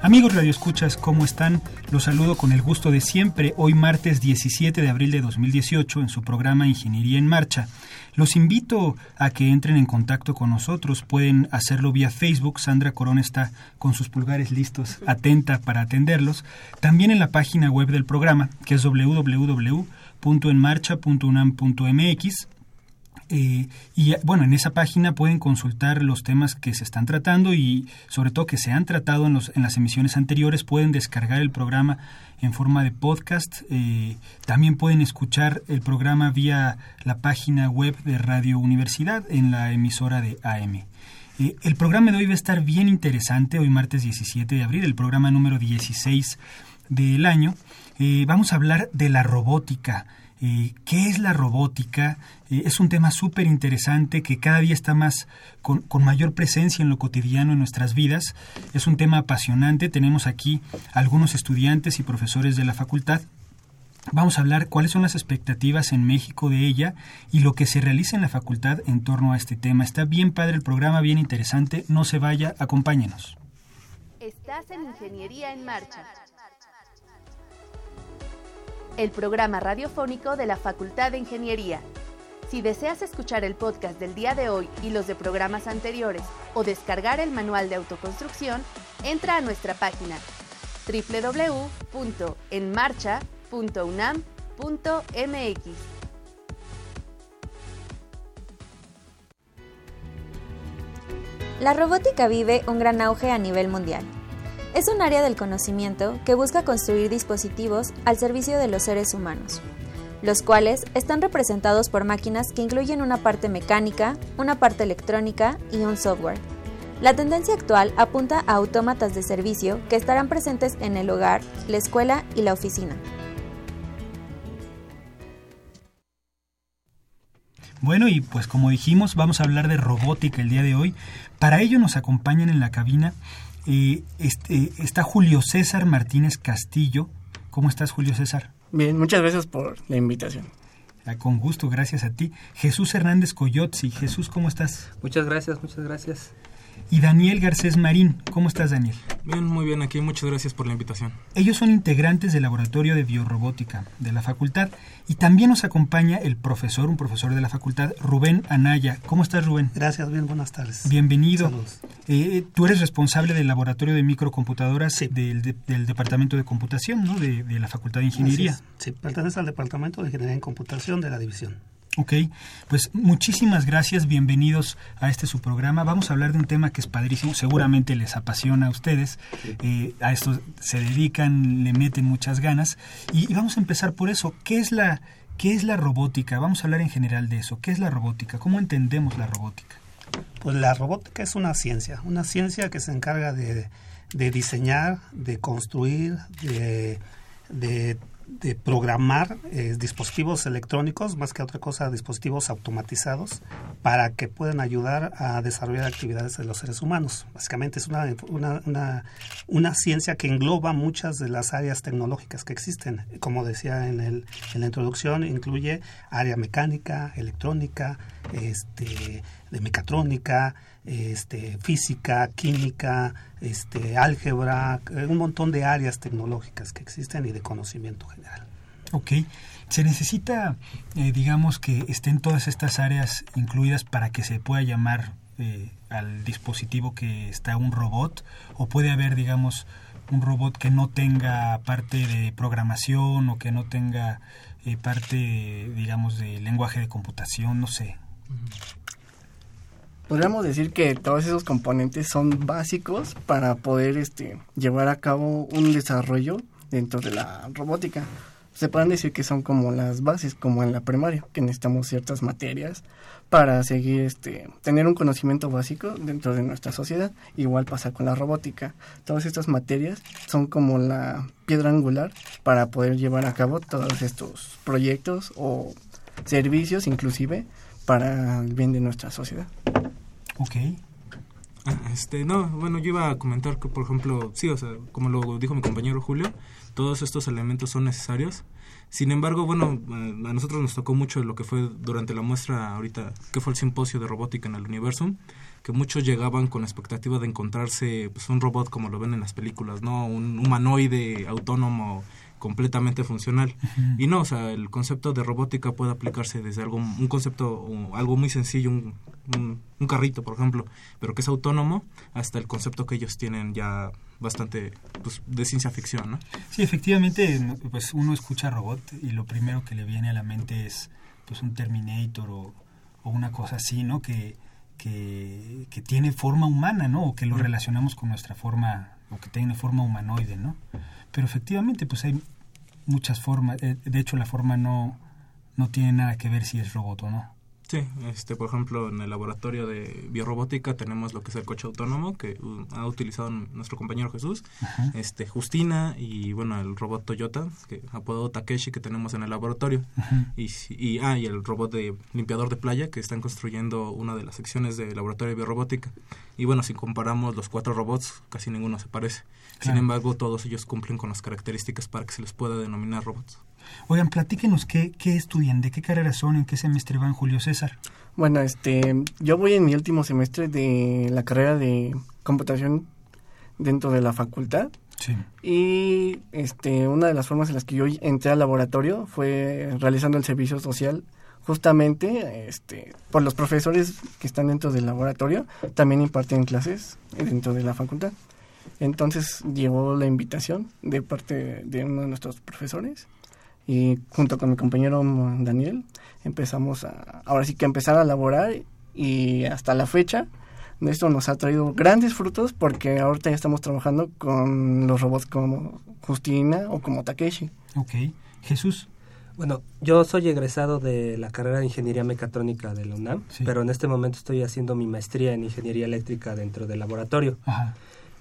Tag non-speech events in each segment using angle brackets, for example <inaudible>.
Amigos Escuchas, ¿cómo están? Los saludo con el gusto de siempre, hoy martes 17 de abril de 2018 en su programa Ingeniería en Marcha. Los invito a que entren en contacto con nosotros, pueden hacerlo vía Facebook, Sandra Corona está con sus pulgares listos, atenta para atenderlos, también en la página web del programa, que es www.enmarcha.unam.mx eh, y bueno, en esa página pueden consultar los temas que se están tratando y sobre todo que se han tratado en, los, en las emisiones anteriores. Pueden descargar el programa en forma de podcast. Eh, también pueden escuchar el programa vía la página web de Radio Universidad en la emisora de AM. Eh, el programa de hoy va a estar bien interesante, hoy martes 17 de abril, el programa número 16 del año. vamos a hablar de la robótica. Eh, ¿Qué es la robótica? Eh, es un tema súper interesante que cada día está más con, mayor presencia en lo cotidiano en nuestras vidas. Es un tema apasionante. Tenemos aquí algunos estudiantes y profesores de la facultad. Vamos a hablar cuáles son las expectativas en México de ella y lo que se realiza en la facultad en torno a este tema. Está bien padre el programa, bien interesante. No se vaya, acompáñenos. Estás en Ingeniería en Marcha el programa radiofónico de la Facultad de Ingeniería. Si deseas escuchar el podcast del día de hoy y los de programas anteriores o descargar el manual de autoconstrucción, entra a nuestra página www.enmarcha.unam.mx. La robótica vive un gran auge a nivel mundial es un área del conocimiento que busca construir dispositivos al servicio de los seres humanos, los cuales están representados por máquinas que incluyen una parte mecánica, una parte electrónica y un software. La tendencia actual apunta a autómatas de servicio que estarán presentes en el hogar, la escuela y la oficina. Bueno, y pues como dijimos, vamos a hablar de robótica el día de hoy. Para ello nos acompañan en la cabina este, está Julio César Martínez Castillo. ¿Cómo estás, Julio César? Bien, muchas gracias por la invitación. Ah, con gusto, gracias a ti. Jesús Hernández Coyotzi. Jesús, ¿cómo estás? Muchas gracias, muchas gracias y Daniel Garcés Marín. ¿Cómo estás, Daniel? Bien, muy bien aquí. Muchas gracias por la invitación. Ellos son integrantes del Laboratorio de Biorrobótica de la facultad y también nos acompaña el profesor, un profesor de la facultad, Rubén Anaya. ¿Cómo estás, Rubén? Gracias, bien, buenas tardes. Bienvenido. Eh, tú eres responsable del Laboratorio de Microcomputadoras del, Departamento de Computación, ¿no? De, de la Facultad de Ingeniería. Sí, pertenece al Departamento de Ingeniería en Computación de la División. Ok, pues muchísimas gracias, bienvenidos a este su programa. Vamos a hablar de un tema que es padrísimo, seguramente les apasiona a ustedes, eh, a esto se dedican, le meten muchas ganas y, vamos a empezar por eso. ¿Qué es la qué es la robótica? Vamos a hablar en general de eso. ¿Qué es la robótica? ¿Cómo entendemos la robótica? Pues la robótica es una ciencia, una ciencia que se encarga de, de diseñar, de construir, de, de de programar eh, dispositivos electrónicos, más que otra cosa, dispositivos automatizados, para que puedan ayudar a desarrollar actividades de los seres humanos. Básicamente es una, una, una, una ciencia que engloba muchas de las áreas tecnológicas que existen. Como decía en, el, en la introducción, incluye área mecánica, electrónica, este, de mecatrónica, este, física, química, este, álgebra, eh, un montón de áreas tecnológicas que existen y de conocimiento general. Ok. ¿Se necesita, eh, digamos, que estén todas estas áreas incluidas para que se pueda llamar eh, al dispositivo que está un robot? ¿O puede haber, digamos, un robot que no tenga parte de programación o que no tenga eh, parte, digamos, de lenguaje de computación? No sé. Podríamos decir que todos esos componentes son básicos para poder este, llevar a cabo un desarrollo dentro de la robótica se pueden decir que son como las bases, como en la primaria, que necesitamos ciertas materias para seguir, este, tener un conocimiento básico dentro de nuestra sociedad. Igual pasa con la robótica. Todas estas materias son como la piedra angular para poder llevar a cabo todos estos proyectos o servicios, inclusive, para el bien de nuestra sociedad. Ok. Ah, este, no, bueno, yo iba a comentar que, por ejemplo, sí, o sea, como lo dijo mi compañero Julio, todos estos elementos son necesarios. Sin embargo, bueno, a nosotros nos tocó mucho lo que fue durante la muestra ahorita, que fue el simposio de robótica en el universo, que muchos llegaban con la expectativa de encontrarse pues, un robot como lo ven en las películas, ¿no? Un humanoide autónomo completamente funcional. Y no, o sea, el concepto de robótica puede aplicarse desde algo, un concepto, algo muy sencillo, un, un, carrito, por ejemplo, pero que es autónomo, hasta el concepto que ellos tienen ya bastante pues, de ciencia ficción, ¿no? Sí, efectivamente, pues uno escucha robot y lo primero que le viene a la mente es pues un Terminator o, o una cosa así, ¿no? Que, que, que, tiene forma humana, ¿no? O que lo relacionamos con nuestra forma, o que tiene forma humanoide, ¿no? Pero efectivamente, pues hay muchas formas. Eh, de hecho, la forma no, no tiene nada que ver si es robot o no. Sí, este, por ejemplo, en el laboratorio de biorrobótica tenemos lo que es el coche autónomo que uh, ha utilizado nuestro compañero Jesús, este, Justina y bueno, el robot Toyota, que apodado Takeshi que tenemos en el laboratorio y, y, ah, y el robot de limpiador de playa que están construyendo una de las secciones del laboratorio de biorrobótica. Y bueno, si comparamos los cuatro robots, casi ninguno se parece. Sin embargo, todos ellos cumplen con las características para que se les pueda denominar robots. Oigan, platíquenos qué, qué estudian, de qué carrera son, en qué semestre van Julio César. Bueno, este, yo voy en mi último semestre de la carrera de computación dentro de la facultad. Sí. Y este, una de las formas en las que yo entré al laboratorio fue realizando el servicio social justamente este, por los profesores que están dentro del laboratorio, también imparten clases dentro de la facultad. Entonces llegó la invitación de parte de uno de nuestros profesores y junto con mi compañero Daniel empezamos a, ahora sí que empezar a laborar y hasta la fecha esto nos ha traído grandes frutos porque ahorita ya estamos trabajando con los robots como Justina o como Takeshi. Ok. Jesús. Bueno, yo soy egresado de la carrera de Ingeniería Mecatrónica de la UNAM, pero en este momento estoy haciendo mi maestría en Ingeniería Eléctrica dentro del laboratorio. Ajá.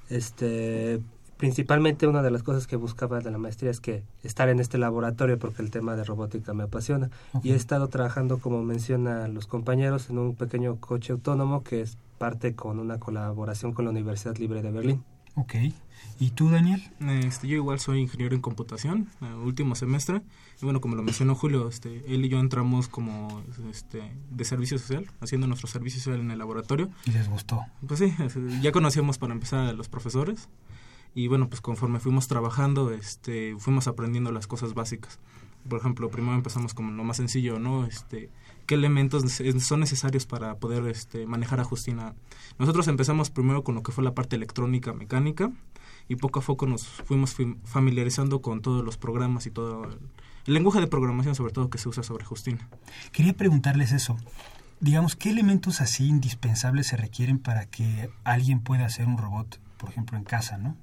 Este, principalmente una de las cosas que buscaba de la maestría es que estar en este laboratorio porque el tema de robótica me apasiona y he estado trabajando como mencionan los compañeros en un pequeño coche autónomo que es parte con una colaboración con la Universidad Libre de Berlín. Ok. ¿Y tú, Daniel? Este, yo igual soy ingeniero en computación, eh, último semestre. Y bueno, como lo mencionó Julio, este, él y yo entramos como este, de servicio social, haciendo nuestro servicio social en el laboratorio. ¿Y les gustó? Pues sí, <laughs> ya conocíamos para empezar a los profesores y bueno, pues conforme fuimos trabajando, este, fuimos aprendiendo las cosas básicas. Por ejemplo, primero empezamos con lo más sencillo, ¿no? Este, ¿Qué elementos son necesarios para poder este, manejar a Justina? Nosotros empezamos primero con lo que fue la parte electrónica, mecánica, y poco a poco nos fuimos familiarizando con todos los programas y todo el lenguaje de programación, sobre todo, que se usa sobre Justina. Quería preguntarles eso digamos, ¿qué elementos así indispensables se requieren para que alguien pueda hacer un robot, por ejemplo, en casa, ¿no?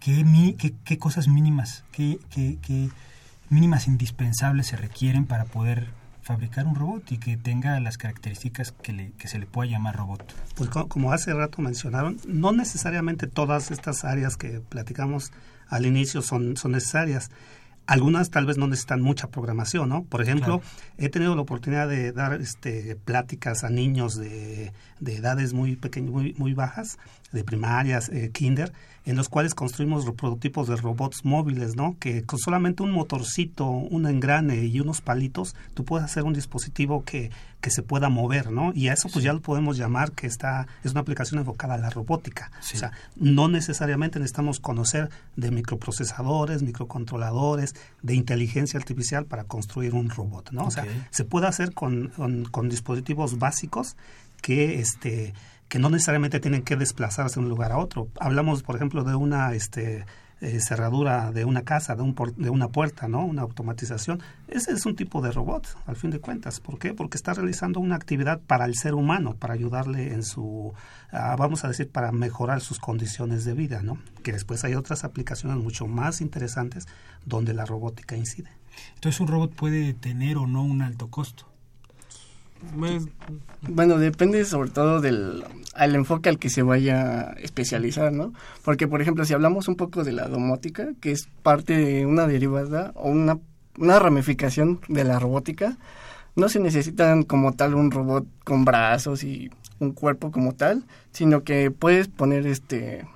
¿Qué, qué, cosas mínimas, qué, qué, mínimas indispensables se requieren para poder fabricar un robot y que tenga las características que, le, que se le pueda llamar robot? Pues como hace rato mencionaron, no necesariamente todas estas áreas que platicamos al inicio son, son necesarias. Algunas tal vez no necesitan mucha programación, ¿no? Por ejemplo, he tenido la oportunidad de dar este, pláticas a niños de, de edades muy pequeñas, muy, muy bajas, de primarias, eh, kinder, en los cuales construimos prototipos de robots móviles, ¿no? Que con solamente un motorcito, un engrane y unos palitos, tú puedes hacer un dispositivo que, que se pueda mover, ¿no? Y a eso pues ya lo podemos llamar que está, es una aplicación enfocada a la robótica. O sea, no necesariamente necesitamos conocer de microprocesadores, microcontroladores, de inteligencia artificial para construir un robot, ¿no? O sea, se puede hacer con, con dispositivos básicos que este que no necesariamente tienen que desplazarse de un lugar a otro. Hablamos, por ejemplo, de una este, eh, cerradura de una casa, de, un de una puerta, ¿no? Una automatización. Ese es un tipo de robot, al fin de cuentas. ¿Por qué? Porque está realizando una actividad para el ser humano, para ayudarle en su, ah, vamos a decir, para mejorar sus condiciones de vida, ¿no? Que después hay otras aplicaciones mucho más interesantes donde la robótica incide. Entonces, un robot puede tener o no un alto costo. Bueno, depende sobre todo del al enfoque al que se vaya a especializar, ¿no? Porque, por ejemplo, si hablamos un poco de la domótica, que es parte de una derivada o una, una ramificación de la robótica, no se necesitan como tal un robot con brazos y un cuerpo como tal, sino que puedes poner este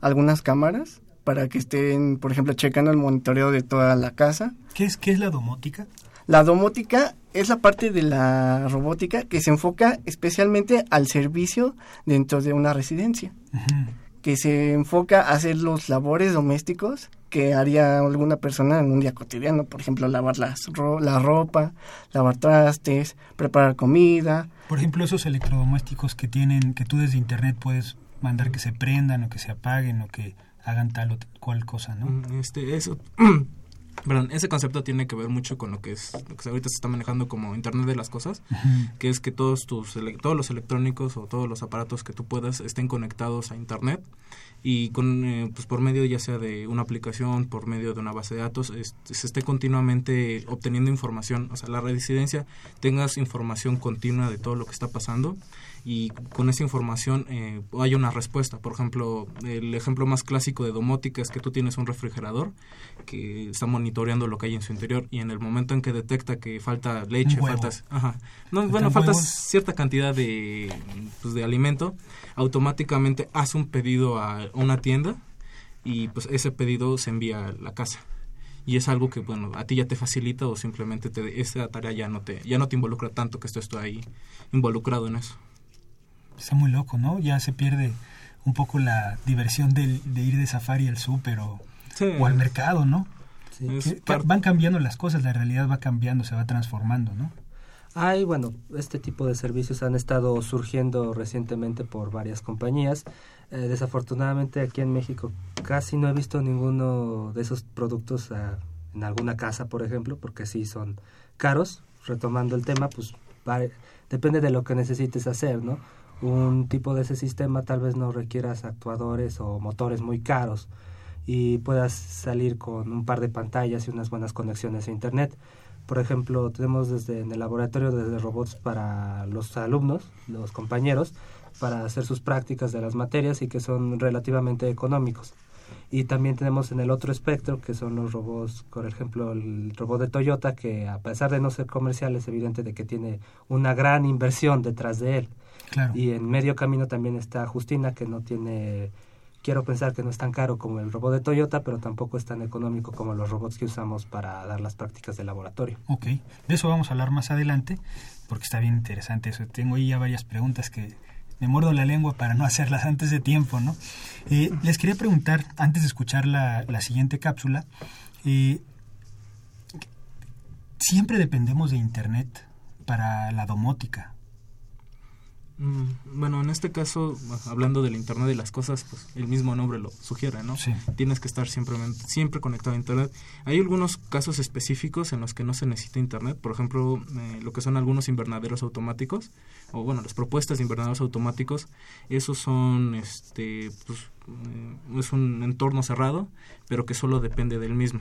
algunas cámaras para que estén, por ejemplo, checando el monitoreo de toda la casa. ¿Qué es, qué es la domótica? La domótica es la parte de la robótica que se enfoca especialmente al servicio dentro de una residencia, que se enfoca a hacer los labores domésticos que haría alguna persona en un día cotidiano, por ejemplo, lavar las la ropa, lavar trastes, preparar comida. Por ejemplo, esos electrodomésticos que tienen, que tú desde internet puedes mandar que se prendan o que se apaguen o que hagan tal o cual cosa, ¿no? Mm, este, eso <clears throat> Perdón, ese concepto tiene que ver mucho con lo que es lo que ahorita se está manejando como Internet de las cosas, que es que todos tus todos los electrónicos o todos los aparatos que tú puedas estén conectados a Internet y con eh, pues por medio ya sea de una aplicación, por medio de una base de datos, se esté continuamente obteniendo información, o sea, la residencia tengas información continua de todo lo que está pasando y con esa información eh, hay una respuesta. Por ejemplo, el ejemplo más clásico de domótica es que tú tienes un refrigerador que está monitoreando lo que hay en su interior y en el momento en que detecta que falta leche, faltas, ajá, no, bueno, falta cierta cantidad de, pues, de alimento, automáticamente hace un pedido a una tienda y pues ese pedido se envía a la casa. Y es algo que bueno a ti ya te facilita o simplemente te esa tarea ya no te ya no te involucra tanto que esto esté ahí involucrado en eso Está muy loco, ¿no? Ya se pierde un poco la diversión de, ir de safari al súper o, al mercado, ¿no? van cambiando las cosas, la realidad va cambiando, se va transformando, ¿no? Hay, bueno, este tipo de servicios han estado surgiendo recientemente por varias compañías. Eh, desafortunadamente aquí en México casi no he visto ninguno de esos productos ah, en alguna casa, por ejemplo, porque sí son caros. Retomando el tema, pues depende de lo que necesites hacer, ¿no? Un tipo de ese sistema tal vez no requieras actuadores o motores muy caros y puedas salir con un par de pantallas y unas buenas conexiones a internet. Por ejemplo, tenemos desde en el laboratorio desde robots para los alumnos, los compañeros, para hacer sus prácticas de las materias y que son relativamente económicos. Y también tenemos en el otro espectro, que son los robots, por ejemplo, el robot de Toyota, que a pesar de no ser comercial, es evidente de que tiene una gran inversión detrás de él. Y en medio camino también está Justina, que no tiene, quiero pensar que no es tan caro como el robot de Toyota, pero tampoco es tan económico como los robots que usamos para dar las prácticas de laboratorio. Ok, de eso vamos a hablar más adelante, porque está bien interesante eso. Tengo ahí ya varias preguntas que me muerdo la lengua para no <laughs> hacerlas antes de tiempo, ¿no? Eh, les quería preguntar, antes de escuchar la, la siguiente cápsula, eh, siempre dependemos de Internet para la domótica. Mm, bueno, en este caso, hablando del Internet de las cosas, pues el mismo nombre lo sugiere, ¿no? Tienes que estar siempre, siempre conectado a Internet. Hay algunos casos específicos en los que no se necesita Internet, por ejemplo, eh, lo que son algunos invernaderos automáticos, o bueno, las propuestas de invernaderos automáticos, esos son, este, pues, eh, es un entorno cerrado, pero que solo depende del mismo.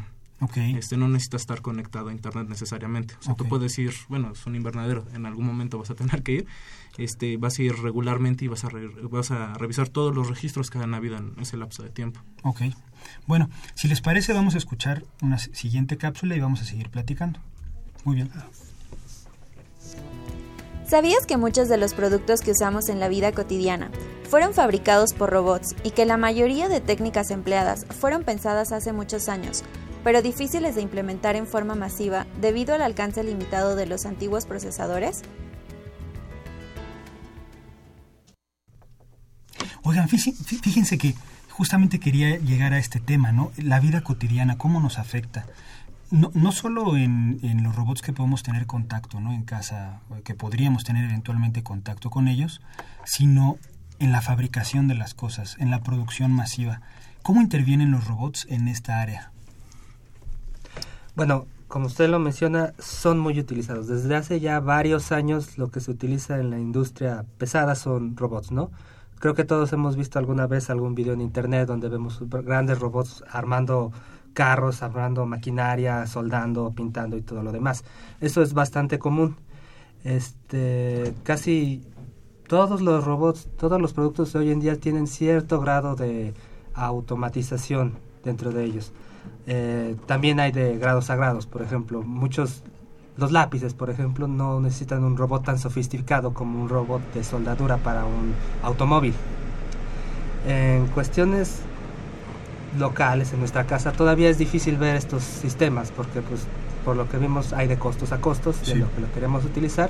Este no necesita estar conectado a internet necesariamente. O sea, tú puedes ir, bueno, es un invernadero, en algún momento vas a tener que ir, este, vas a ir regularmente y vas a, vas a revisar todos los registros que han habido en ese lapso de tiempo. Ok. Bueno, si les parece, vamos a escuchar una siguiente cápsula y vamos a seguir platicando. Muy bien. ¿Sabías que muchos de los productos que usamos en la vida cotidiana fueron fabricados por robots y que la mayoría de técnicas empleadas fueron pensadas hace muchos años, pero difíciles de implementar en forma masiva debido al alcance limitado de los antiguos procesadores? Oigan, fíjense que justamente quería llegar a este tema, ¿no? La vida cotidiana, cómo nos afecta. No, no solo en, en, los robots que podemos tener contacto ¿no? en casa, que podríamos tener eventualmente contacto con ellos, sino en la fabricación de las cosas, en la producción masiva. ¿Cómo intervienen los robots en esta área? Bueno, como usted lo menciona, son muy utilizados. Desde hace ya varios años lo que se utiliza en la industria pesada son robots, ¿no? Creo que todos hemos visto alguna vez algún video en internet donde vemos grandes robots armando carros, armando maquinaria, soldando, pintando y todo lo demás. Eso es bastante común. Este, casi todos los robots, todos los productos de hoy en día tienen cierto grado de automatización dentro de ellos. Eh, también hay de grados a grados, por ejemplo, muchos, los lápices, por ejemplo, no necesitan un robot tan sofisticado como un robot de soldadura para un automóvil. En cuestiones locales, en nuestra casa, todavía es difícil ver estos sistemas, porque pues por lo que vimos hay de costos a costos, de lo que lo queremos utilizar,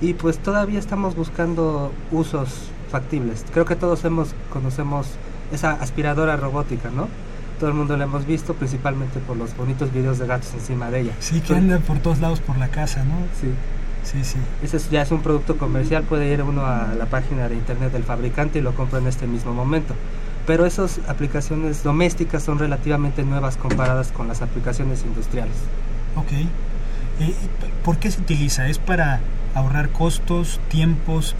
y pues todavía estamos buscando usos factibles. Creo que todos hemos, conocemos esa aspiradora robótica, ¿no? Todo el mundo la hemos visto, principalmente por los bonitos videos de gatos encima de ella. Sí, que anda por todos lados por la casa, ¿no? Sí. Sí, sí. Ese ya es un producto comercial, puede ir uno a la página de internet del fabricante y lo compra en este mismo momento. Pero esas aplicaciones domésticas son relativamente nuevas comparadas con las aplicaciones industriales. Ok. Eh, ¿Por qué se utiliza? ¿Es para ahorrar costos, tiempos,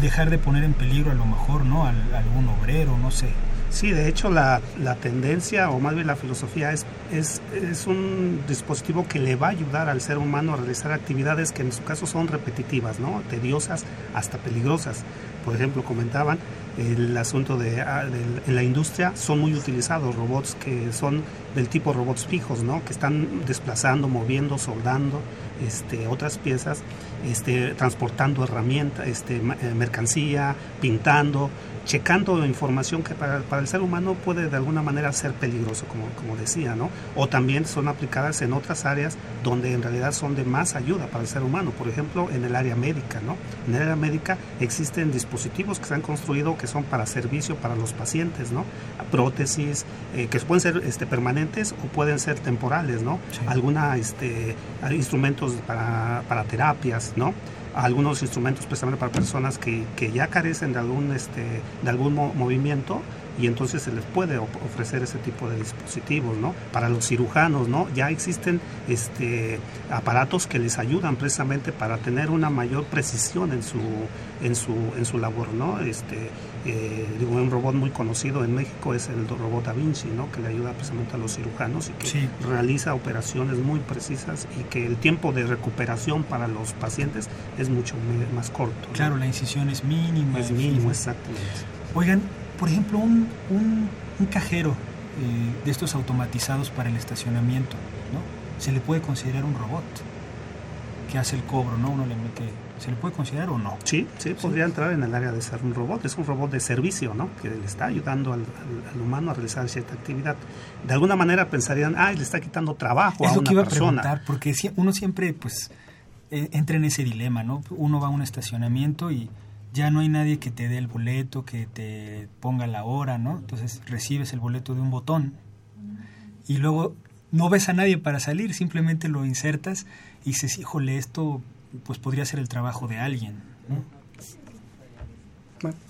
dejar de poner en peligro a lo mejor, ¿no? algún obrero, no sé. Sí, de hecho la, la, tendencia o más bien la filosofía es, es, es, un dispositivo que le va a ayudar al ser humano a realizar actividades que en su caso son repetitivas, ¿no? tediosas hasta peligrosas. Por ejemplo, comentaban el asunto de, ah, en la industria son muy utilizados robots que son del tipo robots fijos, ¿no? que están desplazando, moviendo, soldando este, otras piezas, este, transportando herramientas, este, eh, mercancía, pintando, checando información que para, para, el ser humano puede de alguna manera ser peligroso, como, como decía, ¿no? O también son aplicadas en otras áreas donde en realidad son de más ayuda para el ser humano, por ejemplo, en el área médica, ¿no? En el área médica existen dispositivos que se han construido que son para servicio para los pacientes, ¿no? Prótesis eh, que pueden ser este, permanentes o pueden ser temporales, ¿no? Alguna, este, instrumentos para, para terapias, ¿no? Algunos instrumentos precisamente para personas que, que ya carecen de algún, este, de algún movimiento y entonces se les puede ofrecer ese tipo de dispositivos, ¿no? Para los cirujanos, ¿no? Ya existen este, aparatos que les ayudan precisamente para tener una mayor precisión en su, en su, en su labor, ¿no? Este, eh, digo, un robot muy conocido en México es el robot Da Vinci, ¿no? Que le ayuda precisamente a los cirujanos y que realiza operaciones muy precisas y que el tiempo de recuperación para los pacientes es mucho más corto. Claro, la incisión es mínima. Es mínimo, exactamente. Oigan, por ejemplo, un, un, cajero eh, de estos automatizados para el estacionamiento, ¿no? Se le puede considerar un robot que hace el cobro, ¿no? Uno le mete ¿Se le puede considerar o no? Sí, sí, podría entrar en el área de ser un robot. Es un robot de servicio, ¿no? Que le está ayudando al, humano a realizar cierta actividad. De alguna manera pensarían, ah, le está quitando trabajo a una que iba persona. A preguntar, porque uno siempre, pues, e, entra en ese dilema, ¿no? Uno va a un estacionamiento y ya no hay nadie que te dé el boleto, que te ponga la hora, ¿no? Entonces recibes el boleto de un botón y luego no ves a nadie para salir, simplemente lo insertas y dices, híjole, esto pues podría ser el trabajo de alguien.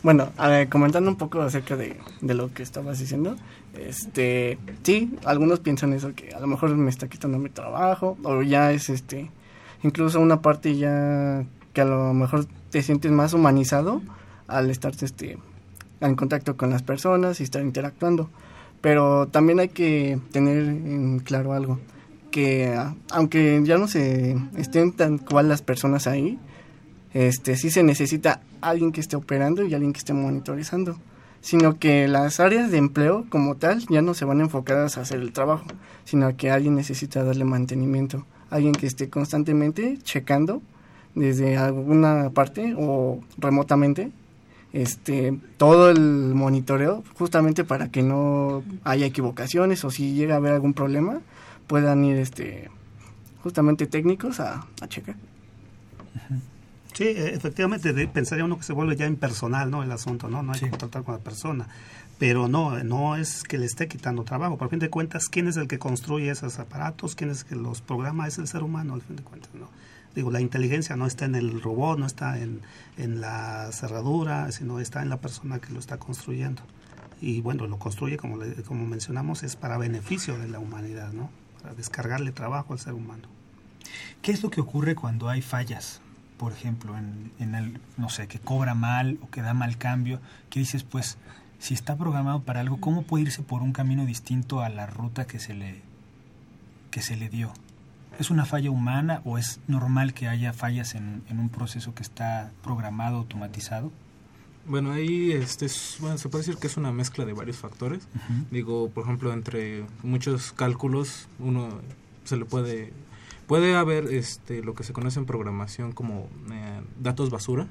Bueno, comentando un poco acerca de, de, lo que estabas diciendo, este, sí, algunos piensan eso, que a lo mejor me está quitando mi trabajo, o ya es este, incluso una parte ya que a lo mejor te sientes más humanizado al estar este, en contacto con las personas y estar interactuando. Pero también hay que tener en claro algo, que aunque ya no se estén tan cual las personas ahí, este sí se necesita alguien que esté operando y alguien que esté monitorizando, sino que las áreas de empleo como tal ya no se van enfocadas a hacer el trabajo, sino que alguien necesita darle mantenimiento, alguien que esté constantemente checando desde alguna parte o remotamente este todo el monitoreo justamente para que no haya equivocaciones o si llega a haber algún problema puedan ir este justamente técnicos a, checar. Sí, e, efectivamente, pensaría uno que se vuelve ya impersonal, ¿no? El asunto, ¿no? No hay que tratar con la persona. Pero no, no es que le esté quitando trabajo. Por fin de cuentas, ¿quién es el que construye esos aparatos? ¿Quién es el que los programa? Es el ser humano, al fin de cuentas, ¿no? Digo, la inteligencia no está en el robot, no está en, en la cerradura, sino está en la persona que lo está construyendo. Y bueno, lo construye, como, como mencionamos, es para beneficio de la humanidad, ¿no? Para descargarle trabajo al ser humano. ¿Qué es lo que ocurre cuando hay fallas? Por ejemplo, en, en el, no sé, que cobra mal o que da mal cambio, que dices, pues, si está programado para algo, ¿cómo puede irse por un camino distinto a la ruta que se le, que se le dio? ¿Es una falla humana o es normal que haya fallas en, en un proceso que está programado, automatizado? Bueno, ahí este bueno, se puede decir que es una mezcla de varios factores. Digo, por ejemplo, entre muchos cálculos, uno se le puede Puede haber este, lo que se conoce en programación como eh, datos basura,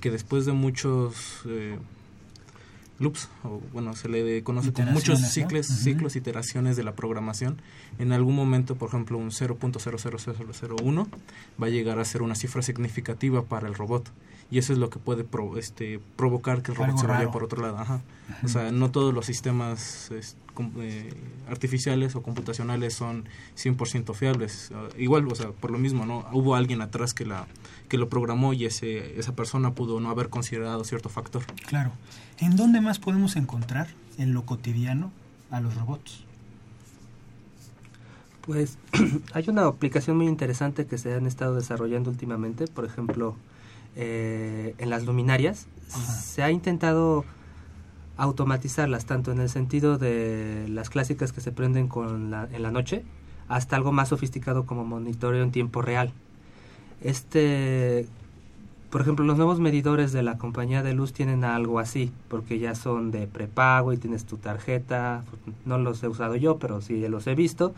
que después de muchos eh, loops, o bueno, se le conoce como muchos ciclos, ciclos, iteraciones de la programación, en algún momento, por ejemplo, un 0.00001 va a llegar a ser una cifra significativa para el robot y eso es lo que puede este, provocar que el robot se vaya por otro lado. Ajá. O sea, no todos los sistemas eh, artificiales o computacionales son 100% fiables. Ah, igual, o sea, por lo mismo, ¿no? Hubo alguien atrás que la que lo programó y ese, esa persona pudo no haber considerado cierto factor. Claro. ¿En dónde más podemos encontrar en lo cotidiano a los robots? Pues <clears throat> hay una aplicación muy interesante que se han estado desarrollando últimamente, por ejemplo, eh, en las luminarias. Se ha intentado automatizarlas, tanto en el sentido de las clásicas que se prenden con la, en la noche, hasta algo más sofisticado como monitoreo en tiempo real. Este, por ejemplo, los nuevos medidores de la compañía de luz tienen algo así, porque ya son de prepago y tienes tu tarjeta. No los he usado yo, pero sí los he visto.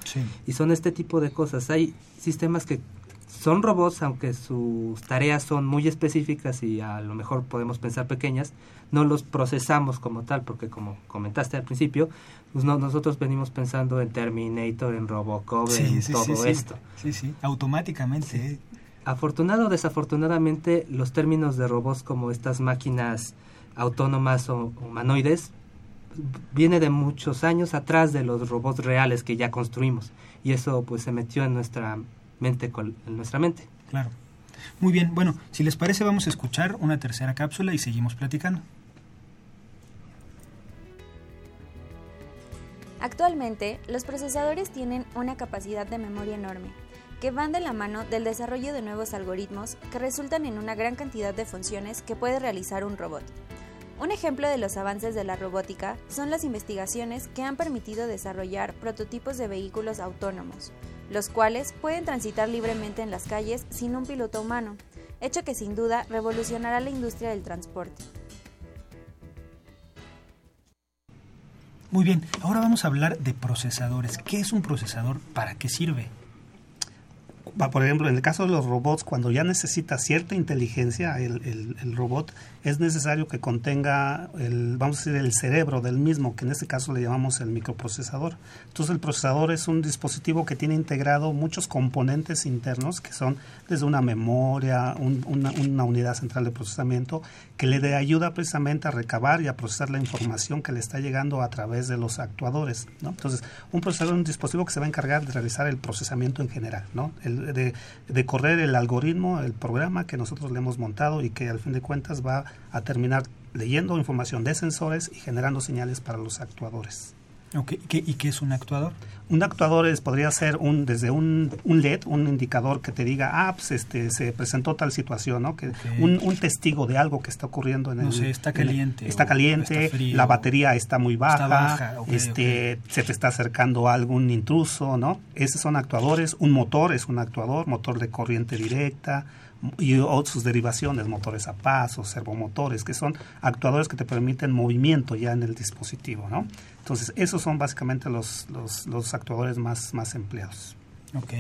Y son este tipo de cosas. Hay sistemas que son robots, aunque sus tareas son muy específicas y a lo mejor podemos pensar pequeñas, no los procesamos como tal, porque como comentaste al principio, pues nosotros venimos pensando en Terminator, en Robocop, en todo esto. Sí, sí, automáticamente. Afortunado o desafortunadamente, los términos de robots como estas máquinas autónomas o humanoides viene de muchos años atrás de los robots reales que ya construimos y eso pues se metió en nuestra mente en nuestra mente. Claro. Muy bien, bueno, si les parece vamos a escuchar una tercera cápsula y seguimos platicando. Actualmente, los procesadores tienen una capacidad de memoria enorme, que van de la mano del desarrollo de nuevos algoritmos que resultan en una gran cantidad de funciones que puede realizar un robot. Un ejemplo de los avances de la robótica son las investigaciones que han permitido desarrollar prototipos de vehículos autónomos, los cuales pueden transitar libremente en las calles sin un piloto humano, hecho que sin duda revolucionará la industria del transporte. Muy bien, ahora vamos a hablar de procesadores. ¿Qué es un procesador? ¿Para qué sirve? Por ejemplo, en el caso de los robots, cuando ya necesita cierta inteligencia el, robot, es necesario que contenga, el, vamos a decir, el cerebro del mismo, que en este caso le llamamos el microprocesador. Entonces, el procesador es un dispositivo que tiene integrado muchos componentes internos, que son desde una memoria, una, unidad central de procesamiento, que le ayuda precisamente a recabar y a procesar la información que le está llegando a través de los actuadores. Entonces, un procesador es un dispositivo que se va a encargar de realizar el procesamiento en general, ¿no? El, de, correr el algoritmo, el programa que nosotros le hemos montado y que al fin de cuentas va a terminar leyendo información de sensores y generando señales para los actuadores. ¿Y qué es un actuador? Un actuador es, podría ser un desde un, un, LED, un indicador que te diga, ah, pues este, se presentó tal situación, ¿no? Que un, un, testigo de algo que está ocurriendo en el... No sé, está caliente. está caliente, la batería está muy baja, este, se te está acercando algún intruso, ¿no? Esos son actuadores. Un motor es un actuador, motor de corriente directa, y otras derivaciones, motores a paso, servomotores, que son actuadores que te permiten movimiento ya en el dispositivo, ¿no? Entonces, esos son básicamente los, los, actuadores más, más empleados. Ok.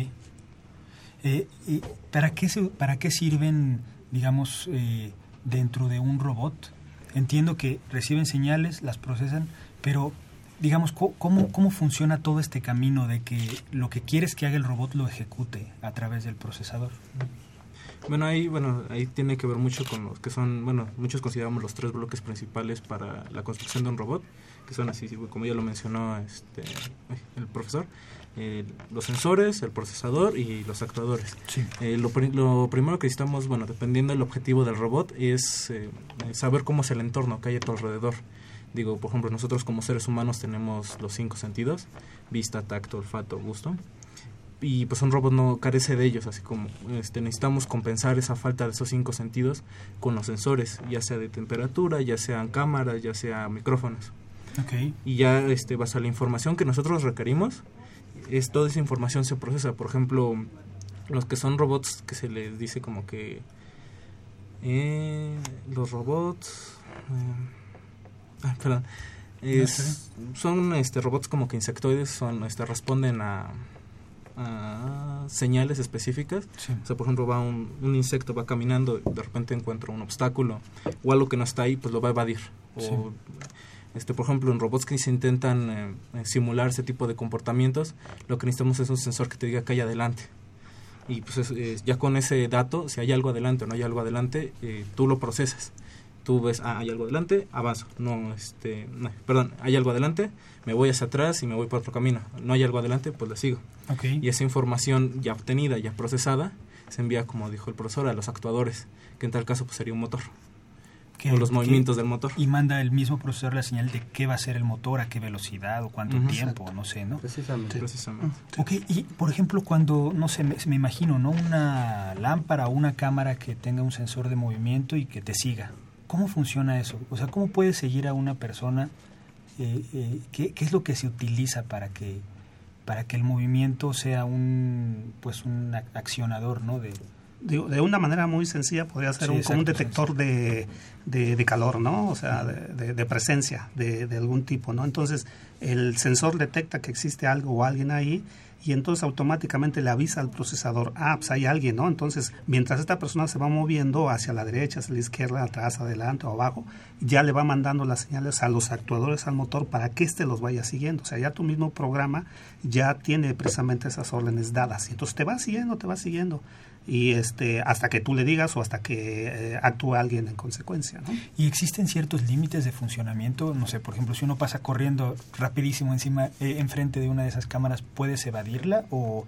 Eh, y ¿para, qué ¿Para qué sirven, digamos, eh, dentro de un robot entiendo que reciben señales, las procesan, pero digamos, ¿cómo, ¿cómo funciona todo este camino de que lo que quieres que haga el robot lo ejecute a través del procesador? Bueno, ahí, bueno, ahí tiene que ver mucho con los que son, bueno, muchos consideramos los tres bloques principales para la construcción de un robot, que son así, como ya lo mencionó este, el profesor, eh, los sensores, el procesador y los actuadores. Eh, lo, lo, primero que necesitamos, bueno, dependiendo del objetivo del robot, es eh, saber cómo es el entorno que hay a tu alrededor. Digo, por ejemplo, nosotros como seres humanos tenemos los cinco sentidos, vista, tacto, olfato, gusto. Y pues un robot no carece de ellos, así como este, necesitamos compensar esa falta de esos cinco sentidos con los sensores, ya sea de temperatura, ya sean cámaras, ya sea micrófonos. Okay. Y ya este, basa la información que nosotros requerimos, es toda esa información se procesa. Por ejemplo, los que son robots que se les dice como que eh, los robots eh, Ah, perdón. son este, robots como que insectoides, son, este, responden a, señales específicas. O sea, por ejemplo, va un, insecto, va caminando, de repente encuentra un obstáculo o algo que no está ahí, pues lo va a evadir. O, este, por ejemplo, en robots que se intentan eh, simular ese tipo de comportamientos, lo que necesitamos es un sensor que te diga que hay adelante. Y pues ya con ese dato, si hay algo adelante o no hay algo adelante, eh, tú lo procesas tú ves, ah, hay algo adelante, avanzo. No, este, perdón, hay algo adelante, me voy hacia atrás y me voy por otro camino. No hay algo adelante, pues la sigo. Y esa información ya obtenida, ya procesada, se envía, como dijo el profesor, a los actuadores, que en tal caso pues sería un motor. o los movimientos del motor. Y manda el mismo procesador la señal de qué va a ser el motor, a qué velocidad o cuánto tiempo, no sé, ¿no? Precisamente. Precisamente. Ok, y por ejemplo, cuando, no sé, me, me, imagino, ¿no? Una lámpara o una cámara que tenga un sensor de movimiento y que te siga. ¿Cómo funciona eso? O sea, ¿cómo puedes seguir a una persona? Eh, eh, ¿qué, es lo que se utiliza para que para que el movimiento sea un pues un accionador, ¿no? De, de, una manera muy sencilla podría ser un, como un detector de, de, calor, ¿no? O sea, de, presencia de, algún tipo, ¿no? Entonces, el sensor detecta que existe algo o alguien ahí y entonces automáticamente le avisa al procesador, ah, pues hay alguien, ¿no? Entonces, mientras esta persona se va moviendo hacia la derecha, hacia la izquierda, atrás, adelante o abajo, ya le va mandando las señales a los actuadores, al motor, para que éste los vaya siguiendo. O sea, ya tu mismo programa ya tiene precisamente esas órdenes dadas. Y entonces te va siguiendo, te va siguiendo y este hasta que tú le digas o hasta que eh, actúe alguien en consecuencia. ¿no? ¿Y existen ciertos límites de funcionamiento? No sé, por ejemplo, si uno pasa corriendo rapidísimo encima, eh, enfrente de una de esas cámaras, ¿puedes evadirla o,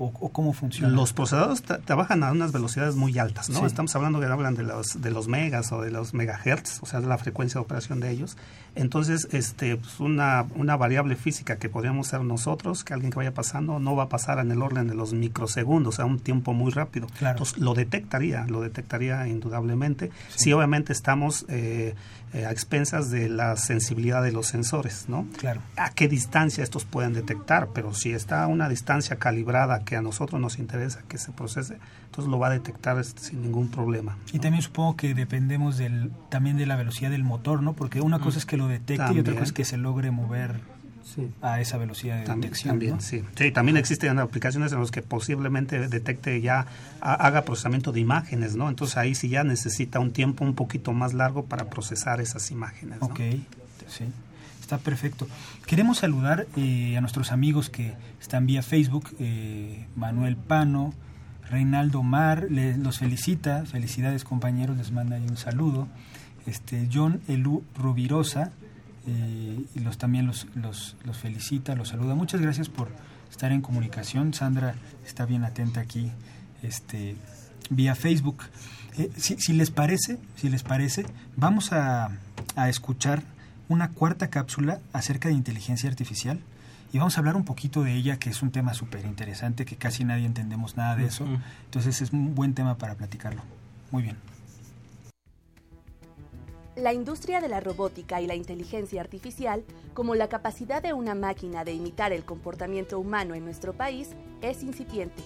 o, cómo funciona? Los procesadores trabajan a unas velocidades muy altas, ¿no? Estamos hablando que hablan de los, de los megas o de los megahertz, o sea, de la frecuencia de operación de ellos. Entonces, este, pues una, una variable física que podríamos ser nosotros, que alguien que vaya pasando, no va a pasar en el orden de los microsegundos, o sea, un tiempo muy rápido. Entonces, lo detectaría, lo detectaría indudablemente. Si obviamente estamos... Eh, eh, a expensas de la sensibilidad de los sensores, ¿no? Claro. A qué distancia estos pueden detectar, pero si está a una distancia calibrada que a nosotros nos interesa que se procese, entonces lo va a detectar este, sin ningún problema. Y también supongo que dependemos del también de la velocidad del motor, ¿no? Porque una cosa mm. es que lo detecte y otra cosa es que se logre mover a esa velocidad de también, detección. También, sí. sí. También existen aplicaciones en las que posiblemente detecte ya, haga procesamiento de imágenes, ¿no? Entonces ahí sí ya necesita un tiempo un poquito más largo para procesar esas imágenes. ¿no? Ok, sí. Está perfecto. Queremos saludar eh, a nuestros amigos que están vía Facebook, eh, Manuel Pano, Reinaldo Mar, los felicita, felicidades compañeros, les manda ahí un saludo. Este, John Elú Rubirosa, eh, y los también los, los, los, felicita, los saluda. Muchas gracias por estar en comunicación. Sandra está bien atenta aquí este, vía Facebook. Eh, si, les parece, si les parece, vamos a, a, escuchar una cuarta cápsula acerca de inteligencia artificial y vamos a hablar un poquito de ella, que es un tema súper interesante, que casi nadie entendemos nada de eso. Entonces es un buen tema para platicarlo. Muy bien. La industria de la robótica y la inteligencia artificial, como la capacidad de una máquina de imitar el comportamiento humano en nuestro país, es incipiente.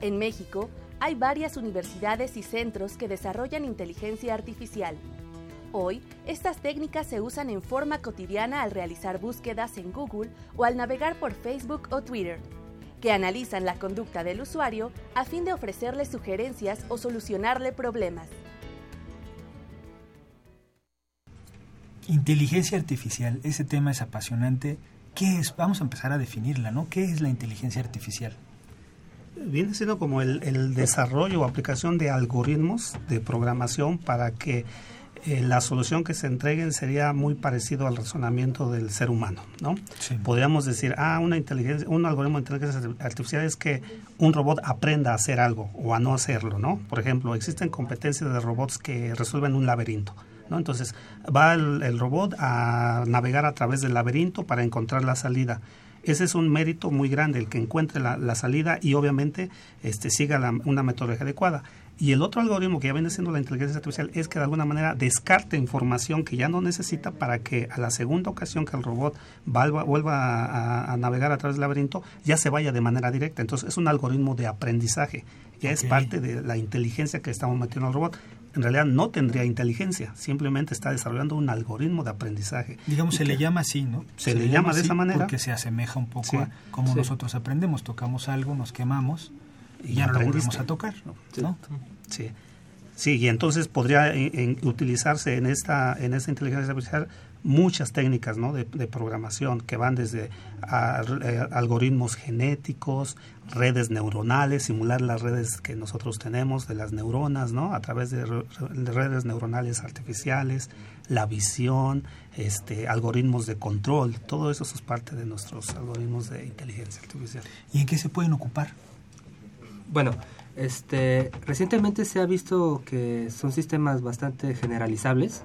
En México, hay varias universidades y centros que desarrollan inteligencia artificial. Hoy, estas técnicas se usan en forma cotidiana al realizar búsquedas en Google o al navegar por Facebook o Twitter, que analizan la conducta del usuario a fin de ofrecerle sugerencias o solucionarle problemas. Inteligencia artificial, ese tema es apasionante. ¿Qué es? Vamos a empezar a definirla, ¿no? ¿Qué es la inteligencia artificial? Viene siendo como el, el desarrollo o aplicación de algoritmos de programación para que eh, la solución que se entreguen sería muy parecido al razonamiento del ser humano, ¿no? Podríamos decir, ah, una inteligencia, un algoritmo de inteligencia artificial es que un robot aprenda a hacer algo o a no hacerlo, ¿no? Por ejemplo, existen competencias de robots que resuelven un laberinto. ¿No? Entonces va el, robot a navegar a través del laberinto para encontrar la salida. Ese es un mérito muy grande, el que encuentre la, salida y obviamente este, siga una metodología adecuada. Y el otro algoritmo que ya viene siendo la inteligencia artificial es que de alguna manera descarte información que ya no necesita para que a la segunda ocasión que el robot vuelva, a, navegar a través del laberinto ya se vaya de manera directa. Entonces es un algoritmo de aprendizaje, ya es parte de la inteligencia que estamos metiendo al robot. En realidad no tendría inteligencia, simplemente está desarrollando un algoritmo de aprendizaje. Digamos, se le llama así, ¿no? Se, le, llama, de esa manera. Porque se asemeja un poco a cómo nosotros aprendemos. Tocamos algo, nos quemamos y ya no lo volvemos a tocar, ¿no? Sí. sí. y entonces podría utilizarse en esta, en esta inteligencia artificial muchas técnicas ¿no? de, programación que van desde eh, algoritmos genéticos, redes neuronales, simular las redes que nosotros tenemos de las neuronas, ¿no? a través de, redes neuronales artificiales, la visión, este, algoritmos de control, todo eso es parte de nuestros algoritmos de inteligencia artificial. ¿Y en qué se pueden ocupar? Bueno, este, recientemente se ha visto que son sistemas bastante generalizables,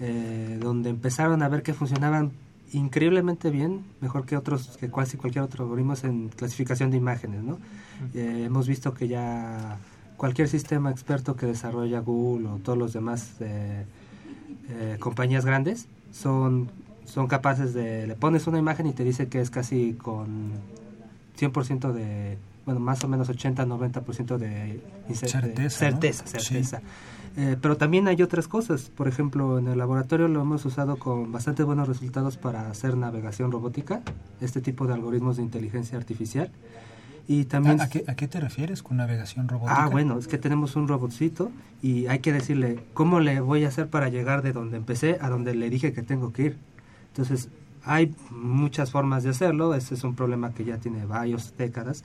eh, donde empezaron a ver que funcionaban increíblemente bien, mejor que otros, que casi cualquier otro algoritmo en clasificación de imágenes, ¿no? Eh, hemos visto que ya cualquier sistema experto que desarrolla Google o todos los demás eh, compañías grandes son, son capaces de, le pones una imagen y te dice que es casi con 100% de bueno, más o menos 80-90% de certeza. certeza, certeza. Eh, pero también hay otras cosas. Por ejemplo, en el laboratorio lo hemos usado con bastante buenos resultados para hacer navegación robótica, este tipo de algoritmos de inteligencia artificial. Y también, ¿A, qué, ¿A, qué, te refieres con navegación robótica? Ah, bueno, es que tenemos un robotcito y hay que decirle cómo le voy a hacer para llegar de donde empecé a donde le dije que tengo que ir. Entonces, hay muchas formas de hacerlo, ese es un problema que ya tiene varias décadas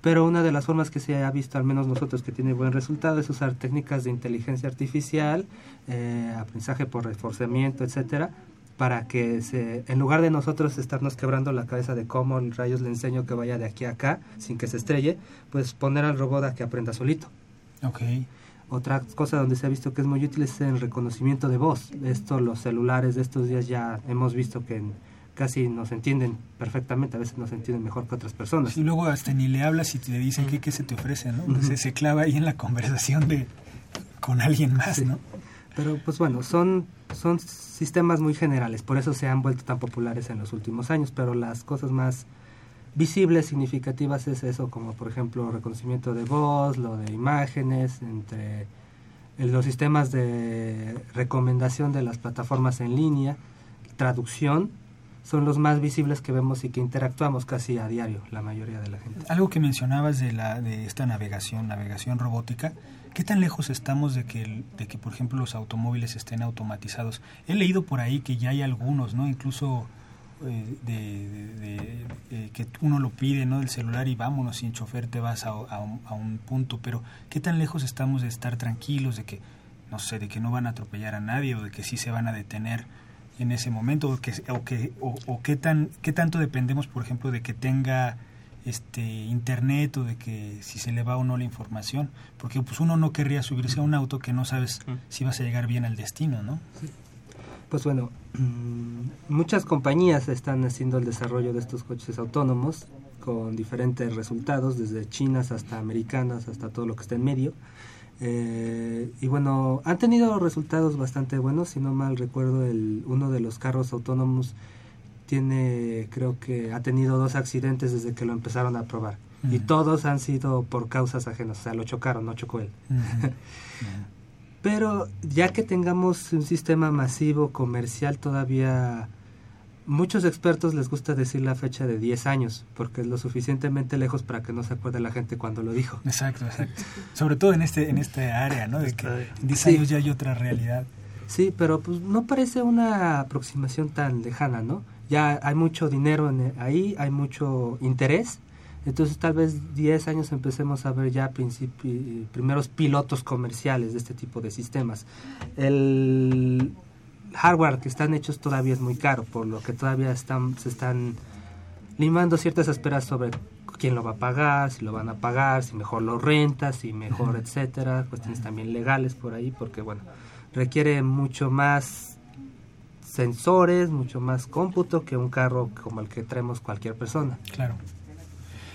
pero una de las formas que se ha visto, al menos nosotros, que tiene buen resultado es usar técnicas de inteligencia artificial, eh, aprendizaje por reforzamiento, etcétera, para que se, en lugar de nosotros estarnos quebrando la cabeza de cómo rayos le enseño que vaya de aquí a acá sin que se estrelle, pues poner al robot a que aprenda solito. Okay. Otra cosa donde se ha visto que es muy útil es el reconocimiento de voz. Esto los celulares de estos días ya hemos visto que en casi nos entienden perfectamente, a veces nos entienden mejor que otras personas. Y luego hasta ni le hablas y te dicen qué, se te ofrece, ¿no? se, clava ahí en la conversación de con alguien más, ¿no? Pero pues bueno, son, son sistemas muy generales, por eso se han vuelto tan populares en los últimos años, pero las cosas más visibles, significativas es eso, como por ejemplo reconocimiento de voz, lo de imágenes, entre los sistemas de recomendación de las plataformas en línea, traducción son los más visibles que vemos y que interactuamos casi a diario la mayoría de la gente. Algo que mencionabas de la de esta navegación, navegación robótica, ¿qué tan lejos estamos de que de que por ejemplo los automóviles estén automatizados? He leído por ahí que ya hay algunos, ¿no? Incluso eh, de, eh, que uno lo pide, ¿no? Del celular y vámonos sin chofer te vas a, a, un, a un punto, pero ¿qué tan lejos estamos de estar tranquilos de que no sé, de que no van a atropellar a nadie o de que sí se van a detener? En ese momento o que o que o, qué tan qué tanto dependemos por ejemplo de que tenga este internet o de que si se le va o no la información porque pues uno no querría subirse a un auto que no sabes si vas a llegar bien al destino no pues bueno mm, muchas compañías están haciendo el desarrollo de estos coches autónomos con diferentes resultados desde chinas hasta americanas hasta todo lo que está en medio eh, y bueno, han tenido resultados bastante buenos, si no mal recuerdo, el, uno de los carros autónomos tiene, creo que ha tenido dos accidentes desde que lo empezaron a probar. Y todos han sido por causas ajenas, o sea, lo chocaron, no chocó él. <laughs> Pero ya que tengamos un sistema masivo comercial todavía muchos expertos les gusta decir la fecha de 10 años, porque es lo suficientemente lejos para que no se acuerde la gente cuando lo dijo. Exacto, exacto. Sobre todo en este en esta área, ¿no? De que en 10 años ya hay otra realidad. Sí, pero pues no parece una aproximación tan lejana, ¿no? Ya hay mucho dinero en, ahí, hay mucho interés, entonces tal vez 10 años empecemos a ver ya primeros pilotos comerciales de este tipo de sistemas. El hardware que están hechos todavía es muy caro, por lo que todavía están, se están limando ciertas esperas sobre quién lo va a pagar, si lo van a pagar, si mejor lo rentas, si mejor, etcétera, cuestiones también legales por ahí, porque bueno, requiere mucho más sensores, mucho más cómputo que un carro como el que traemos cualquier persona. Claro.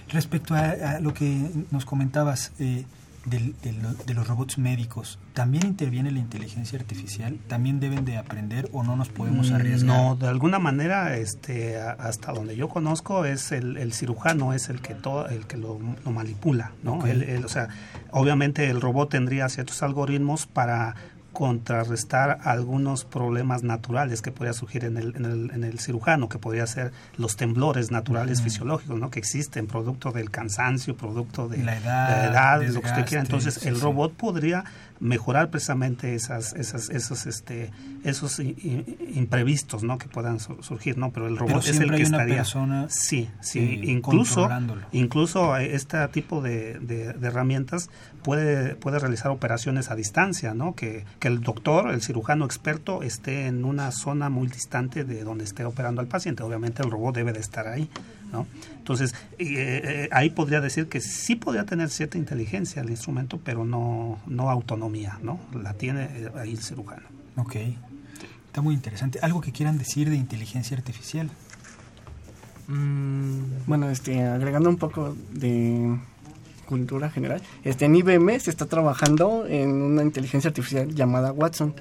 Respecto a, lo que nos comentabas eh, de los robots médicos, ¿también interviene la inteligencia artificial? ¿También deben de aprender o no nos podemos mm, arriesgar? No, de alguna manera, este, hasta donde yo conozco, es el, cirujano es el que todo, el que lo, manipula, ¿no? o sea, obviamente el robot tendría ciertos algoritmos para contrarrestar algunos problemas naturales que podría surgir en el, en el, en el cirujano, que podría ser los temblores naturales fisiológicos, ¿no? que existen, producto del cansancio, producto de la edad, de lo que usted quiera. Entonces, el robot podría mejorar precisamente esas, esas, esos, este, esos imprevistos, ¿no? Que puedan surgir, ¿no? Pero el robot es el que estaría. sí, sí. Eh, incluso, incluso este tipo de, de, herramientas puede, puede realizar operaciones a distancia, ¿no? Que, que el doctor, el cirujano experto, esté en una zona muy distante de donde esté operando al paciente. Obviamente el robot debe de estar ahí. ¿No? Entonces, eh, eh, ahí podría decir que sí podría tener cierta inteligencia el instrumento, pero no, no autonomía, ¿no? La tiene eh, ahí el cirujano. Ok. Está muy interesante. ¿Algo que quieran decir de inteligencia artificial? Mm, bueno, este, agregando un poco de cultura general, este, en IBM se está trabajando en una inteligencia artificial llamada Watson.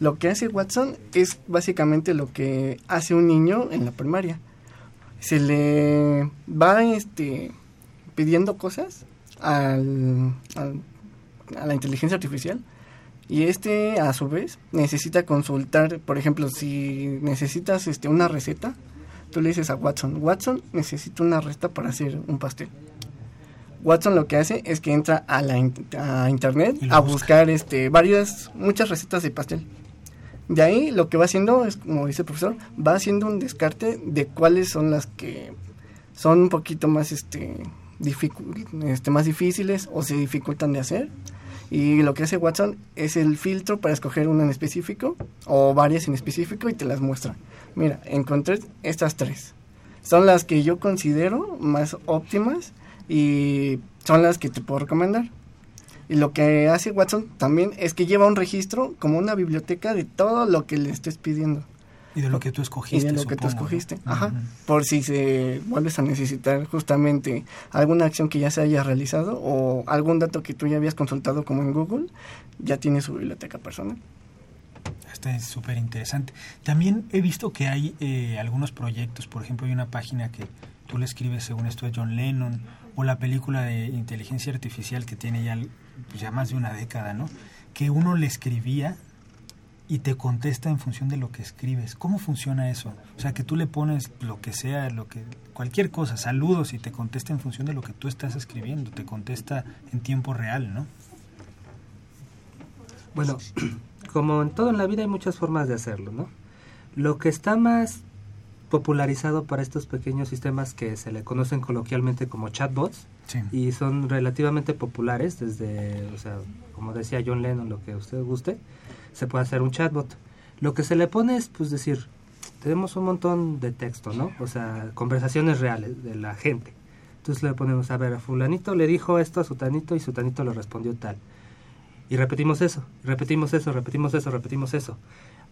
Lo que hace Watson es básicamente lo que hace un niño en la primaria se le va este pidiendo cosas al, a la inteligencia artificial y este a su vez necesita consultar, por ejemplo, si necesitas este una receta, tú le dices a Watson, Watson necesita una receta para hacer un pastel. Watson lo que hace es que entra a la a internet a buscar este varias muchas recetas de pastel de ahí lo que va haciendo es, como dice el profesor, va haciendo un descarte de cuáles son las que son un poquito más, este, este, más difíciles o se dificultan de hacer. Y lo que hace Watson es el filtro para escoger una en específico o varias en específico y te las muestra. Mira, encontré estas tres. Son las que yo considero más óptimas y son las que te puedo recomendar. Y lo que hace Watson también es que lleva un registro como una biblioteca de todo lo que le estés pidiendo. Y de lo que tú escogiste. Y de lo que tú escogiste. Ajá. Por si se vuelves a necesitar justamente alguna acción que ya se haya realizado o algún dato que tú ya habías consultado como en Google, ya tiene su biblioteca personal. Este es súper interesante. También he visto que hay eh, algunos proyectos, por ejemplo, hay una página que tú le escribes según esto a John Lennon o la película de inteligencia artificial que tiene ya ya más de una década, ¿no? Que uno le escribía y te contesta en función de lo que escribes. ¿Cómo funciona eso? O sea, que tú le pones lo que sea, lo que cualquier cosa, saludos y te contesta en función de lo que tú estás escribiendo, te contesta en tiempo real, ¿no? Bueno, <clears throat> como en todo en la vida hay muchas formas de hacerlo, ¿no? Lo que está más popularizado para estos pequeños sistemas que se le conocen coloquialmente como chatbots y son relativamente populares desde, o sea, como decía John Lennon, lo que usted guste, se puede hacer un chatbot. Lo que se le pone es, pues decir, tenemos un montón de texto, ¿no? O sea, conversaciones reales de la gente. Entonces le ponemos, a ver, a fulanito le dijo esto a sutanito y sutanito le respondió tal. Y repetimos eso, repetimos eso, repetimos eso, repetimos eso.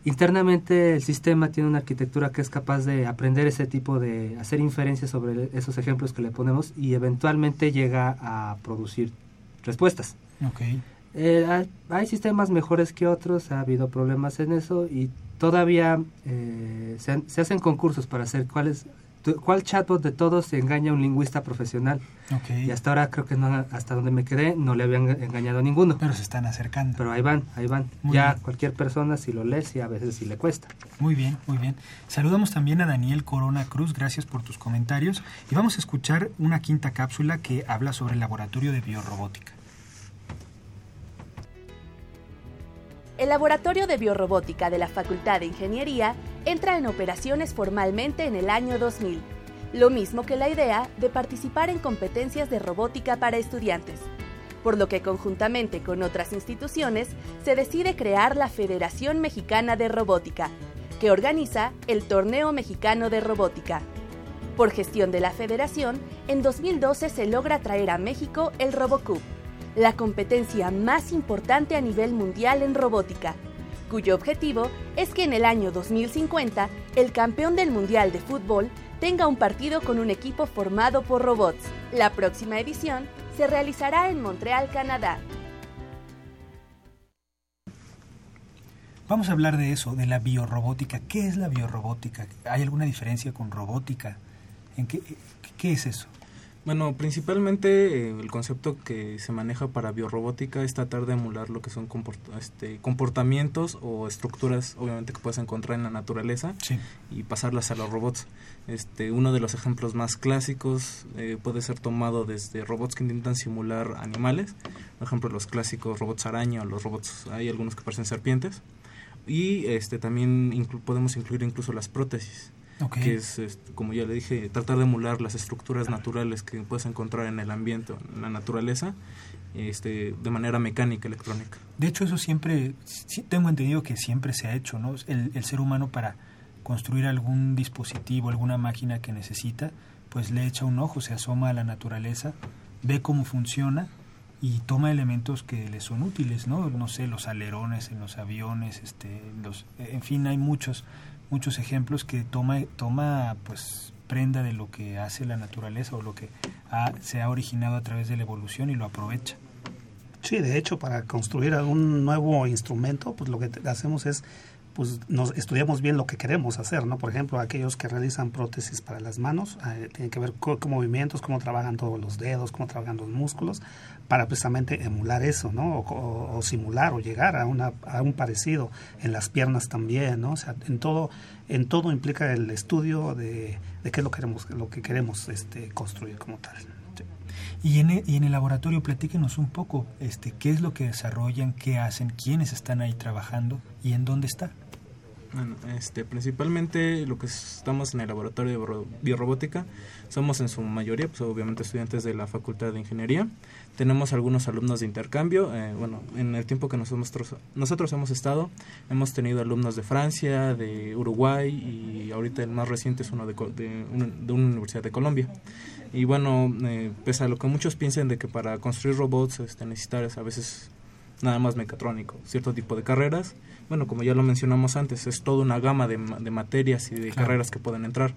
Internamente el sistema tiene una arquitectura que es capaz de aprender ese tipo de, hacer inferencias sobre esos ejemplos que le ponemos y eventualmente llega a producir respuestas. Okay. Eh, hay, sistemas mejores que otros, ha habido problemas en eso y todavía eh, se, se, hacen concursos para hacer cuáles ¿Cuál chatbot de todos engaña a un lingüista profesional? Y hasta ahora creo que no, hasta donde me quedé no le habían engañado a ninguno. Pero se están acercando. Pero ahí van, ahí van. ya cualquier persona si lo lee, sí, a veces sí le cuesta. Muy bien, muy bien. Saludamos también a Daniel Corona Cruz, gracias por tus comentarios. Y vamos a escuchar una quinta cápsula que habla sobre el laboratorio de biorrobótica. El Laboratorio de Biorrobótica de la Facultad de Ingeniería entra en operaciones formalmente en el año 2000, lo mismo que la idea de participar en competencias de robótica para estudiantes, por lo que conjuntamente con otras instituciones se decide crear la Federación Mexicana de Robótica, que organiza el Torneo Mexicano de Robótica. Por gestión de la federación, en 2012 se logra traer a México el RoboCup, la competencia más importante a nivel mundial en robótica, cuyo objetivo es que en el año 2050 el campeón del Mundial de Fútbol tenga un partido con un equipo formado por robots. La próxima edición se realizará en Montreal, Canadá. Vamos a hablar de eso, de la biorrobótica. ¿Qué es la biorrobótica? ¿Hay alguna diferencia con robótica? ¿En qué, qué es eso? Bueno, principalmente eh, el concepto que se maneja para biorrobótica es tratar de emular lo que son este, comportamientos o estructuras, obviamente, que puedes encontrar en la naturaleza y pasarlas a los robots. Este, uno de los ejemplos más clásicos eh, puede ser tomado desde robots que intentan simular animales, por ejemplo, los clásicos robots araña o los robots, hay algunos que parecen serpientes. Y este, también podemos incluir incluso las prótesis que es, este, como ya le dije, tratar de emular las estructuras naturales que puedes encontrar en el ambiente, en la naturaleza, este, de manera mecánica, electrónica. De hecho, eso siempre, tengo entendido que siempre se ha hecho, ¿no? El, el ser humano para construir algún dispositivo, alguna máquina que necesita, pues le echa un ojo, se asoma a la naturaleza, ve cómo funciona y toma elementos que le son útiles, ¿no? No sé, los alerones en los aviones, este, los, en fin, hay muchos muchos ejemplos que toma, toma pues prenda de lo que hace la naturaleza o lo que se ha originado a través de la evolución y lo aprovecha. Sí, de hecho, para construir un nuevo instrumento, pues lo que hacemos es pues nos estudiamos bien lo que queremos hacer, ¿no? Por ejemplo, aquellos que realizan prótesis para las manos, eh, tienen que ver con, movimientos, cómo trabajan todos los dedos, cómo trabajan los músculos, para precisamente emular eso, ¿no? O, simular o llegar a, una, a un parecido en las piernas también, ¿no? O sea, en todo, en todo implica el estudio de, de qué es lo que queremos, lo que queremos este, construir como tal. Y en, el, y en el laboratorio platíquenos un poco este, qué es lo que desarrollan, qué hacen, quiénes están ahí trabajando y en dónde está. Bueno, este, principalmente lo que estamos en el laboratorio de biorrobótica somos en su mayoría, pues obviamente estudiantes de la Facultad de Ingeniería. Tenemos algunos alumnos de intercambio. Eh, bueno, en el tiempo que nosotros, nosotros hemos estado, hemos tenido alumnos de Francia, de Uruguay y ahorita el más reciente es uno de, de, de una universidad de Colombia. Y bueno, eh, pese a lo que muchos piensen de que para construir robots este, necesitas a veces nada más mecatrónico, cierto tipo de carreras. Bueno, como ya lo mencionamos antes, es toda una gama de, de materias y de carreras que pueden entrar.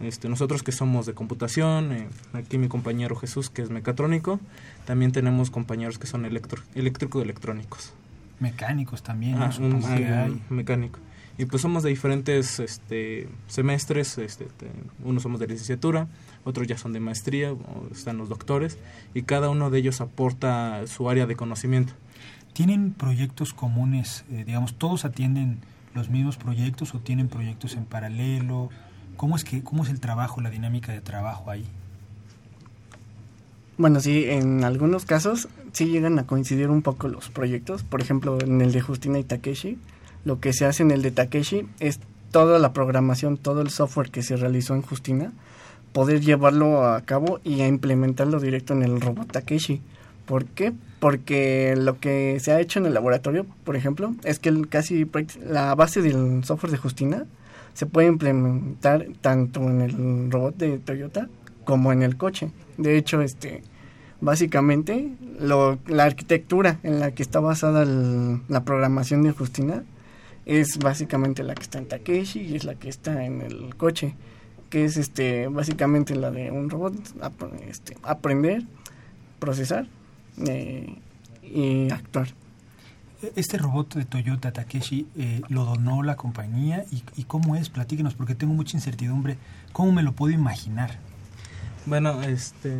Este, nosotros que somos de computación, eh, aquí mi compañero Jesús que es mecatrónico, también tenemos compañeros que son electro, eléctrico-electrónicos. Mecánicos también, ah, un, mecánico. Y pues somos de diferentes este, semestres, este, unos somos de licenciatura, otros ya son de maestría, están los doctores, y cada uno de ellos aporta su área de conocimiento. ¿Tienen proyectos comunes, eh, digamos, todos atienden los mismos proyectos o tienen proyectos en paralelo? ¿Cómo es, que, ¿Cómo es el trabajo, la dinámica de trabajo ahí? Bueno, sí, en algunos casos sí llegan a coincidir un poco los proyectos. Por ejemplo, en el de Justina y Takeshi, lo que se hace en el de Takeshi es toda la programación, todo el software que se realizó en Justina, poder llevarlo a cabo y a implementarlo directo en el robot Takeshi. ¿Por qué? Porque lo que se ha hecho en el laboratorio, por ejemplo, es que el, casi la base del software de Justina se puede implementar tanto en el robot de Toyota como en el coche. De hecho, este básicamente lo, la arquitectura en la que está basada la programación de Justina es básicamente la que está en Takeshi y es la que está en el coche, que es este básicamente la de un robot este, aprender, procesar eh, y actuar. Este robot de Toyota Takeshi eh, lo donó la compañía y, cómo es, platíquenos porque tengo mucha incertidumbre, ¿cómo me lo puedo imaginar? Bueno, este,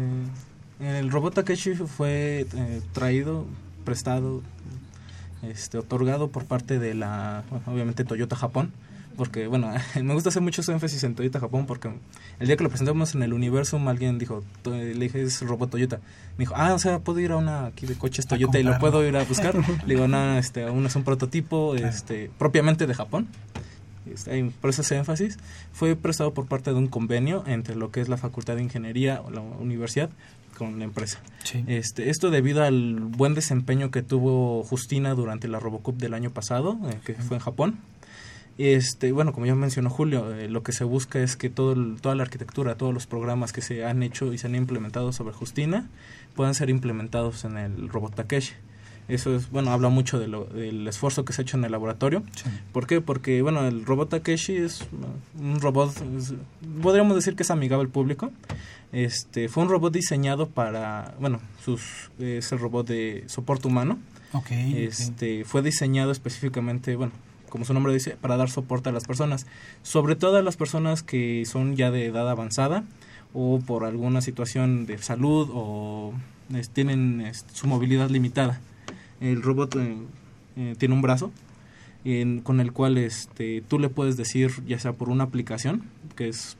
el robot Takeshi fue eh, traído, prestado, este, otorgado por parte de la, obviamente Toyota Japón, porque bueno, <laughs> me gusta hacer mucho énfasis en Toyota Japón porque el día que lo presentamos en el Universum alguien dijo, le dije es robot Toyota. Me dijo, ah, o sea, puedo ir a una aquí de coches Toyota y lo puedo ir a buscar. <laughs> le digo, no, este, aún es un prototipo este, propiamente de Japón. Este, por eso ese énfasis, fue prestado por parte de un convenio entre lo que es la Facultad de Ingeniería o la universidad con la empresa. Este, esto debido al buen desempeño que tuvo Justina durante la Robocup del año pasado, eh, que fue en Japón. Este, bueno, como ya mencionó Julio, eh, lo que se busca es que todo toda la arquitectura, todos los programas que se han hecho y se han implementado sobre Justina puedan ser implementados en el robot Takeshi. Eso es, bueno, habla mucho de lo, del esfuerzo que se ha hecho en el laboratorio. ¿Por qué? Porque, bueno, el robot Takeshi es un robot, podríamos decir que es amigable al público. Este, fue un robot diseñado para, bueno, sus, es el robot de soporte humano. este, Fue diseñado específicamente, bueno, como su nombre dice, para dar soporte a las personas. Sobre todo a las personas que son ya de edad avanzada o por alguna situación de salud o tienen su movilidad limitada. El robot eh, eh, tiene un brazo con el cual este, tú le puedes decir, ya sea por una aplicación que es,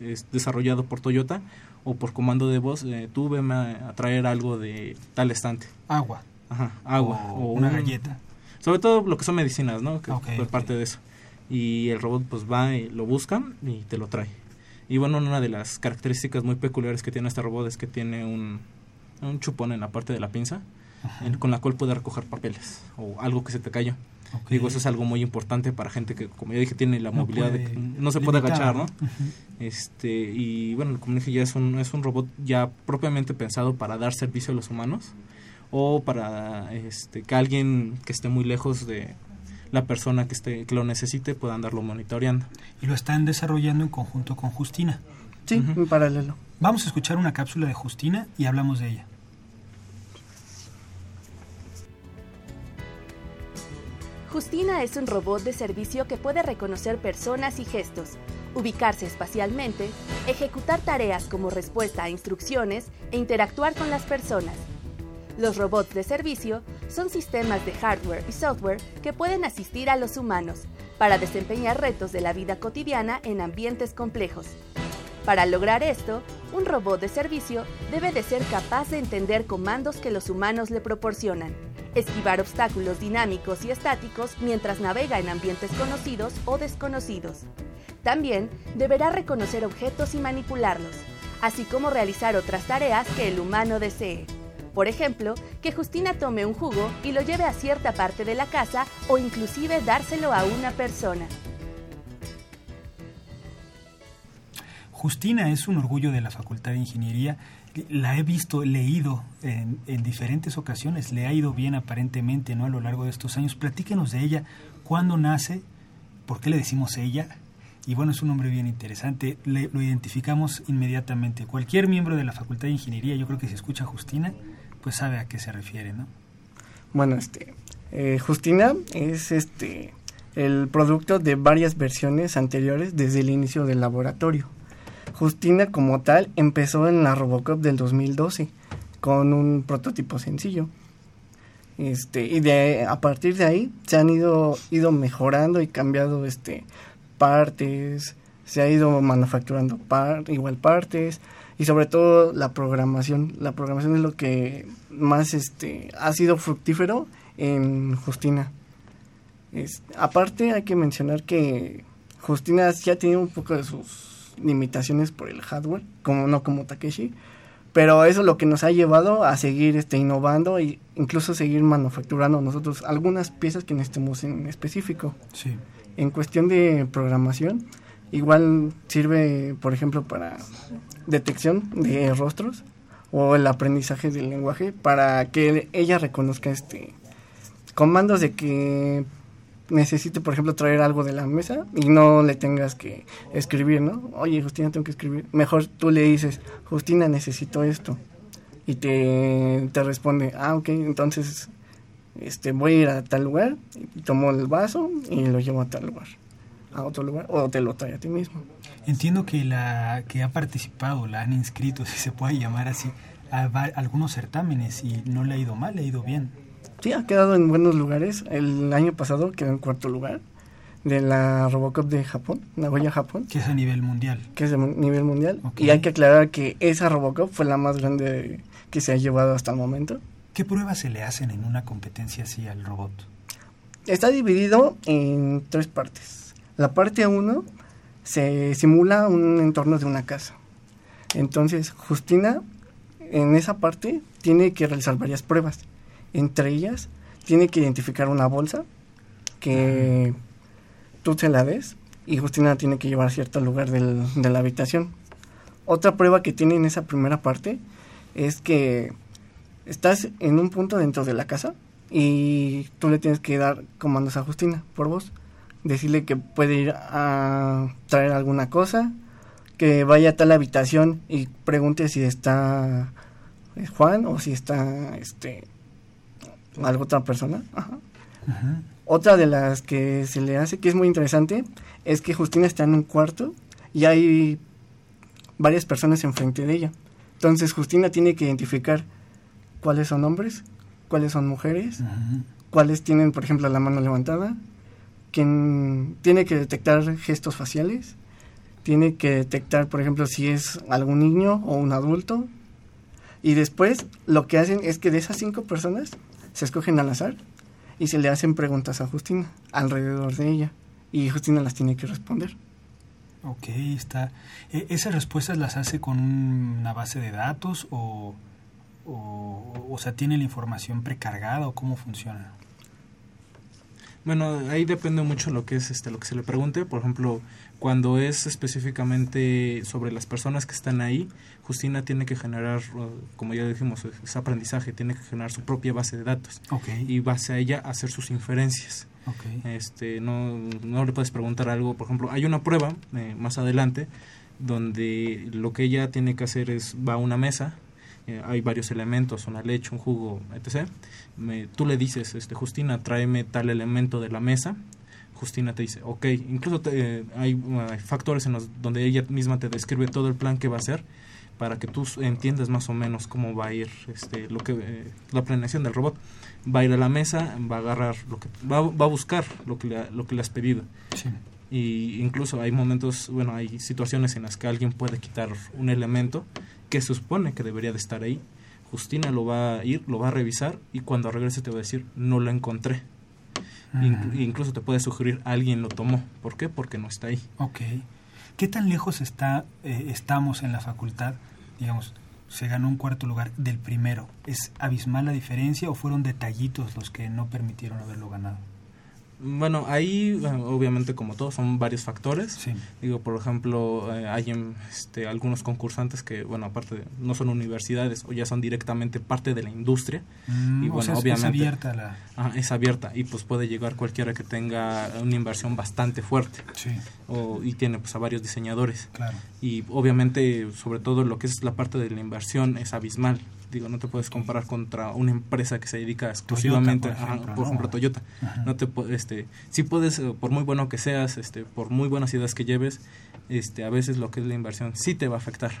es desarrollado por Toyota o por comando de voz, eh, tú veme a, traer algo de tal estante. Agua. Ajá, agua. O, una galleta. Sobre todo lo que son medicinas, ¿no? Que por parte de eso. Y el robot pues va y lo busca y te lo trae. Y bueno, una de las características muy peculiares que tiene este robot es que tiene un, un chupón en la parte de la pinza con la cual puede recoger papeles o algo que se te cayó. Digo, eso es algo muy importante para gente que, como ya dije, tiene la movilidad de no se puede agachar, ¿no? este Y bueno, como dije, ya es un, es un robot ya propiamente pensado para dar servicio a los humanos o para este, que alguien que esté muy lejos de la persona que, esté, que lo necesite pueda andarlo monitoreando. Y lo están desarrollando en conjunto con Justina. Sí, en paralelo. Vamos a escuchar una cápsula de Justina y hablamos de ella. Justina es un robot de servicio que puede reconocer personas y gestos, ubicarse espacialmente, ejecutar tareas como respuesta a instrucciones e interactuar con las personas. Los robots de servicio son sistemas de hardware y software que pueden asistir a los humanos para desempeñar retos de la vida cotidiana en ambientes complejos. Para lograr esto, un robot de servicio debe de ser capaz de entender comandos que los humanos le proporcionan esquivar obstáculos dinámicos y estáticos mientras navega en ambientes conocidos o desconocidos. También deberá reconocer objetos y manipularlos, así como realizar otras tareas que el humano desee. Por ejemplo, que Justina tome un jugo y lo lleve a cierta parte de la casa o inclusive dárselo a una persona. Justina es un orgullo de la Facultad de Ingeniería la he visto, leído en, en, diferentes ocasiones, le ha ido bien aparentemente ¿no? a lo largo de estos años. Platíquenos de ella, cuándo nace, por qué le decimos ella. Y bueno, es un nombre bien interesante, le, lo identificamos inmediatamente. Cualquier miembro de la Facultad de Ingeniería, yo creo que si escucha Justina, pues sabe a qué se refiere, ¿no? Bueno, este, eh, Justina es este el producto de varias versiones anteriores desde el inicio del laboratorio. Justina como tal empezó en la Robocop del 2012 con un prototipo sencillo. Este, y de a partir de ahí se han ido ido mejorando y cambiado este partes, se ha ido manufacturando igual partes y sobre todo la programación, la programación es lo que más este ha sido fructífero en Justina. aparte hay que mencionar que Justina ya tiene un poco de sus limitaciones por el hardware, como no como Takeshi, pero eso es lo que nos ha llevado a seguir este innovando e incluso seguir manufacturando nosotros algunas piezas que necesitemos en específico. Sí. En cuestión de programación, igual sirve, por ejemplo, para detección de rostros o el aprendizaje del lenguaje para que ella reconozca este comandos de que necesite, por ejemplo, traer algo de la mesa y no le tengas que escribir, ¿no? Oye, Justina, tengo que escribir. Mejor tú le dices, Justina, necesito esto. Y te, te responde, ah, ok, entonces este, voy a ir a tal lugar, y tomo el vaso y lo llevo a tal lugar, a otro lugar, o te lo trae a ti mismo. Entiendo que la que ha participado, la han inscrito, <laughs> si se puede llamar así, a algunos certámenes y no le ha ido mal, le ha ido bien. Sí, ha quedado en buenos lugares. El año pasado quedó en cuarto lugar de la Robocop de Japón, Nagoya, Japón. Que es a nivel mundial. Que es a nivel mundial. Y hay que aclarar que esa Robocop fue la más grande que se ha llevado hasta el momento. ¿Qué pruebas se le hacen en una competencia así al robot? Está dividido en tres partes. La parte 1 se simula un entorno de una casa. Entonces, Justina en esa parte tiene que realizar varias pruebas. Entre ellas, tiene que identificar una bolsa que tú se la des y Justina tiene que llevar a cierto lugar del, de la habitación. Otra prueba que tiene en esa primera parte es que estás en un punto dentro de la casa y tú le tienes que dar comandos a Justina por voz. Decirle que puede ir a traer alguna cosa, que vaya a tal habitación y pregunte si está eh, Juan o si está este alguna otra persona. Otra de las que se le hace que es muy interesante es que Justina está en un cuarto y hay varias personas enfrente de ella. Entonces Justina tiene que identificar cuáles son hombres, cuáles son mujeres, cuáles tienen, por ejemplo, la mano levantada, quien tiene que detectar gestos faciales, tiene que detectar, por ejemplo, si es algún niño o un adulto. Y después lo que hacen es que de esas cinco personas se escogen al azar y se le hacen preguntas a Justina alrededor de ella. Y Justina las tiene que responder. Ok, está. ¿E-, ¿Esas respuestas las hace con una base de datos o, o, o sea, tiene la información precargada o cómo funciona? Bueno, ahí depende mucho lo que es este lo que se le pregunte. Por ejemplo, cuando es específicamente sobre las personas que están ahí, Justina tiene que generar, como ya dijimos, ese aprendizaje, tiene que generar su propia base de datos y base a ella hacer sus inferencias. Este, no, no le puedes preguntar algo, por ejemplo, hay una prueba eh, más adelante donde lo que ella tiene que hacer es va a una mesa, eh, hay varios elementos, una leche, un jugo, etc. Me, tú le dices, este, Justina, tráeme tal elemento de la mesa Justina te dice, ok, incluso hay, factores en los donde ella misma te describe todo el plan que va a hacer para que tú entiendas más o menos cómo va a ir este lo que eh, la planeación del robot va a ir a la mesa va a agarrar lo que va, va a buscar lo que le, lo que le has pedido sí. y incluso hay momentos bueno hay situaciones en las que alguien puede quitar un elemento que se supone que debería de estar ahí Justina lo va a ir lo va a revisar y cuando regrese te va a decir no lo encontré incluso te puede sugerir alguien lo tomó. ¿Por qué? Porque no está ahí. Ok. ¿Qué tan lejos está, eh, estamos en la facultad? Digamos, se ganó un cuarto lugar del primero. ¿Es abismal la diferencia o fueron detallitos los que no permitieron haberlo ganado? Bueno, ahí obviamente como todo son varios factores. Digo, por ejemplo, eh, hay este, algunos concursantes que, bueno, aparte no son universidades o ya son directamente parte de la industria. Mm, y bueno, obviamente es abierta la... es abierta y pues puede llegar cualquiera que tenga una inversión bastante fuerte. Sí. O, y tiene pues a varios diseñadores. Claro. Y obviamente, sobre todo lo que es la parte de la inversión es abismal digo, no te puedes comparar contra una empresa que se dedica exclusivamente por ejemplo, por ejemplo Toyota. No te este, sí puedes eh, por muy bueno que seas, este, por muy buenas ideas que lleves, este, a veces lo que es la inversión sí te va a afectar.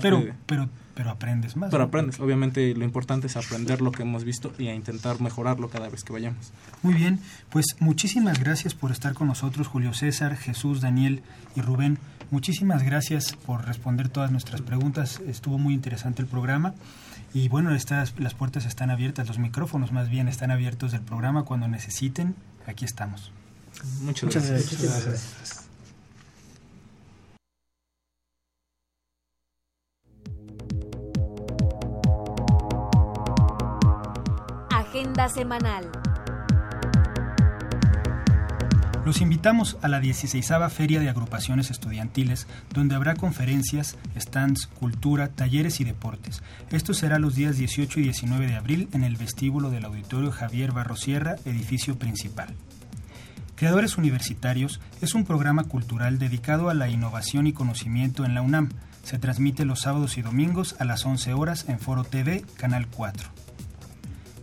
pero, pero, pero aprendes más. Pero aprendes. Obviamente lo importante es aprender lo que hemos visto y a intentar mejorarlo cada vez que vayamos. Muy bien, pues muchísimas gracias por estar con nosotros, Julio César, Jesús, Daniel y Rubén. Muchísimas gracias por responder todas nuestras preguntas. Estuvo muy interesante el programa. Y bueno, estas, las puertas están abiertas, los micrófonos más bien están abiertos del programa. Cuando necesiten, aquí estamos. Muchas, gracias. Agenda semanal. Los invitamos a la 16 Feria de Agrupaciones Estudiantiles, donde habrá conferencias, stands, cultura, talleres y deportes. Esto será los días 18 y 19 de abril en el vestíbulo del Auditorio Javier Barrosierra, edificio principal. Creadores Universitarios es un programa cultural dedicado a la innovación y conocimiento en la UNAM. Se transmite los sábados y domingos a las 11 horas en Foro TV, Canal 4.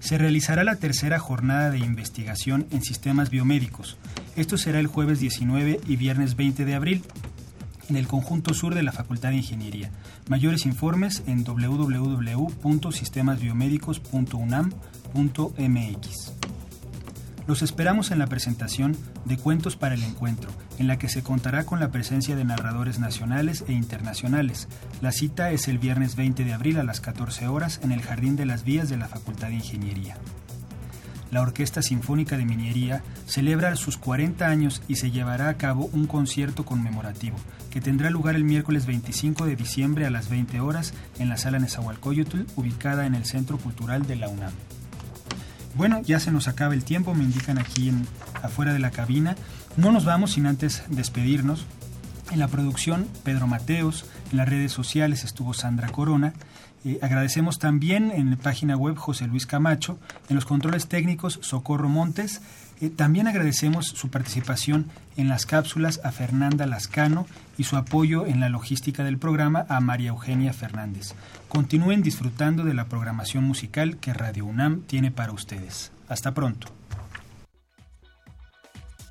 Se realizará la tercera jornada de investigación en sistemas biomédicos. Esto será el jueves 19 y viernes 20 de abril en el conjunto sur de la Facultad de Ingeniería. Mayores informes en www.sistemasbiomedicos.unam.mx. Los esperamos en la presentación de Cuentos para el Encuentro, en la que se contará con la presencia de narradores nacionales e internacionales. La cita es el viernes 20 de abril a las 14 horas en el Jardín de las Vías de la Facultad de Ingeniería. La Orquesta Sinfónica de Minería celebra sus 40 años y se llevará a cabo un concierto conmemorativo que tendrá lugar el miércoles 25 de diciembre a las 20 horas en la sala Nezahualcóyotl, ubicada en el Centro Cultural de la UNAM. Bueno, ya se nos acaba el tiempo, me indican aquí en, afuera de la cabina. No nos vamos sin antes despedirnos. En la producción, Pedro Mateos, en las redes sociales estuvo Sandra Corona. Eh, agradecemos también en la página web José Luis Camacho, en los controles técnicos Socorro Montes. Eh, también agradecemos su participación en las cápsulas a Fernanda Lascano y su apoyo en la logística del programa a María Eugenia Fernández. Continúen disfrutando de la programación musical que Radio UNAM tiene para ustedes. Hasta pronto.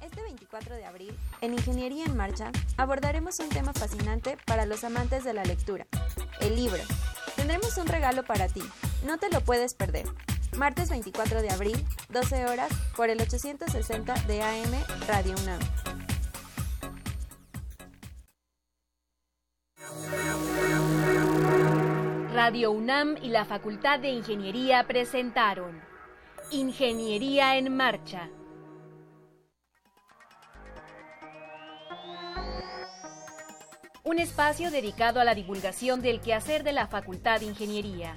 Este 24 de abril, en Ingeniería en Marcha, abordaremos un tema fascinante para los amantes de la lectura, el libro. Tendremos un regalo para ti, no te lo puedes perder. Martes 24 de abril, 12 horas, por el 860 de AM Radio UNAM. Radio UNAM y la Facultad de Ingeniería presentaron Ingeniería en Marcha. Un espacio dedicado a la divulgación del quehacer de la Facultad de Ingeniería.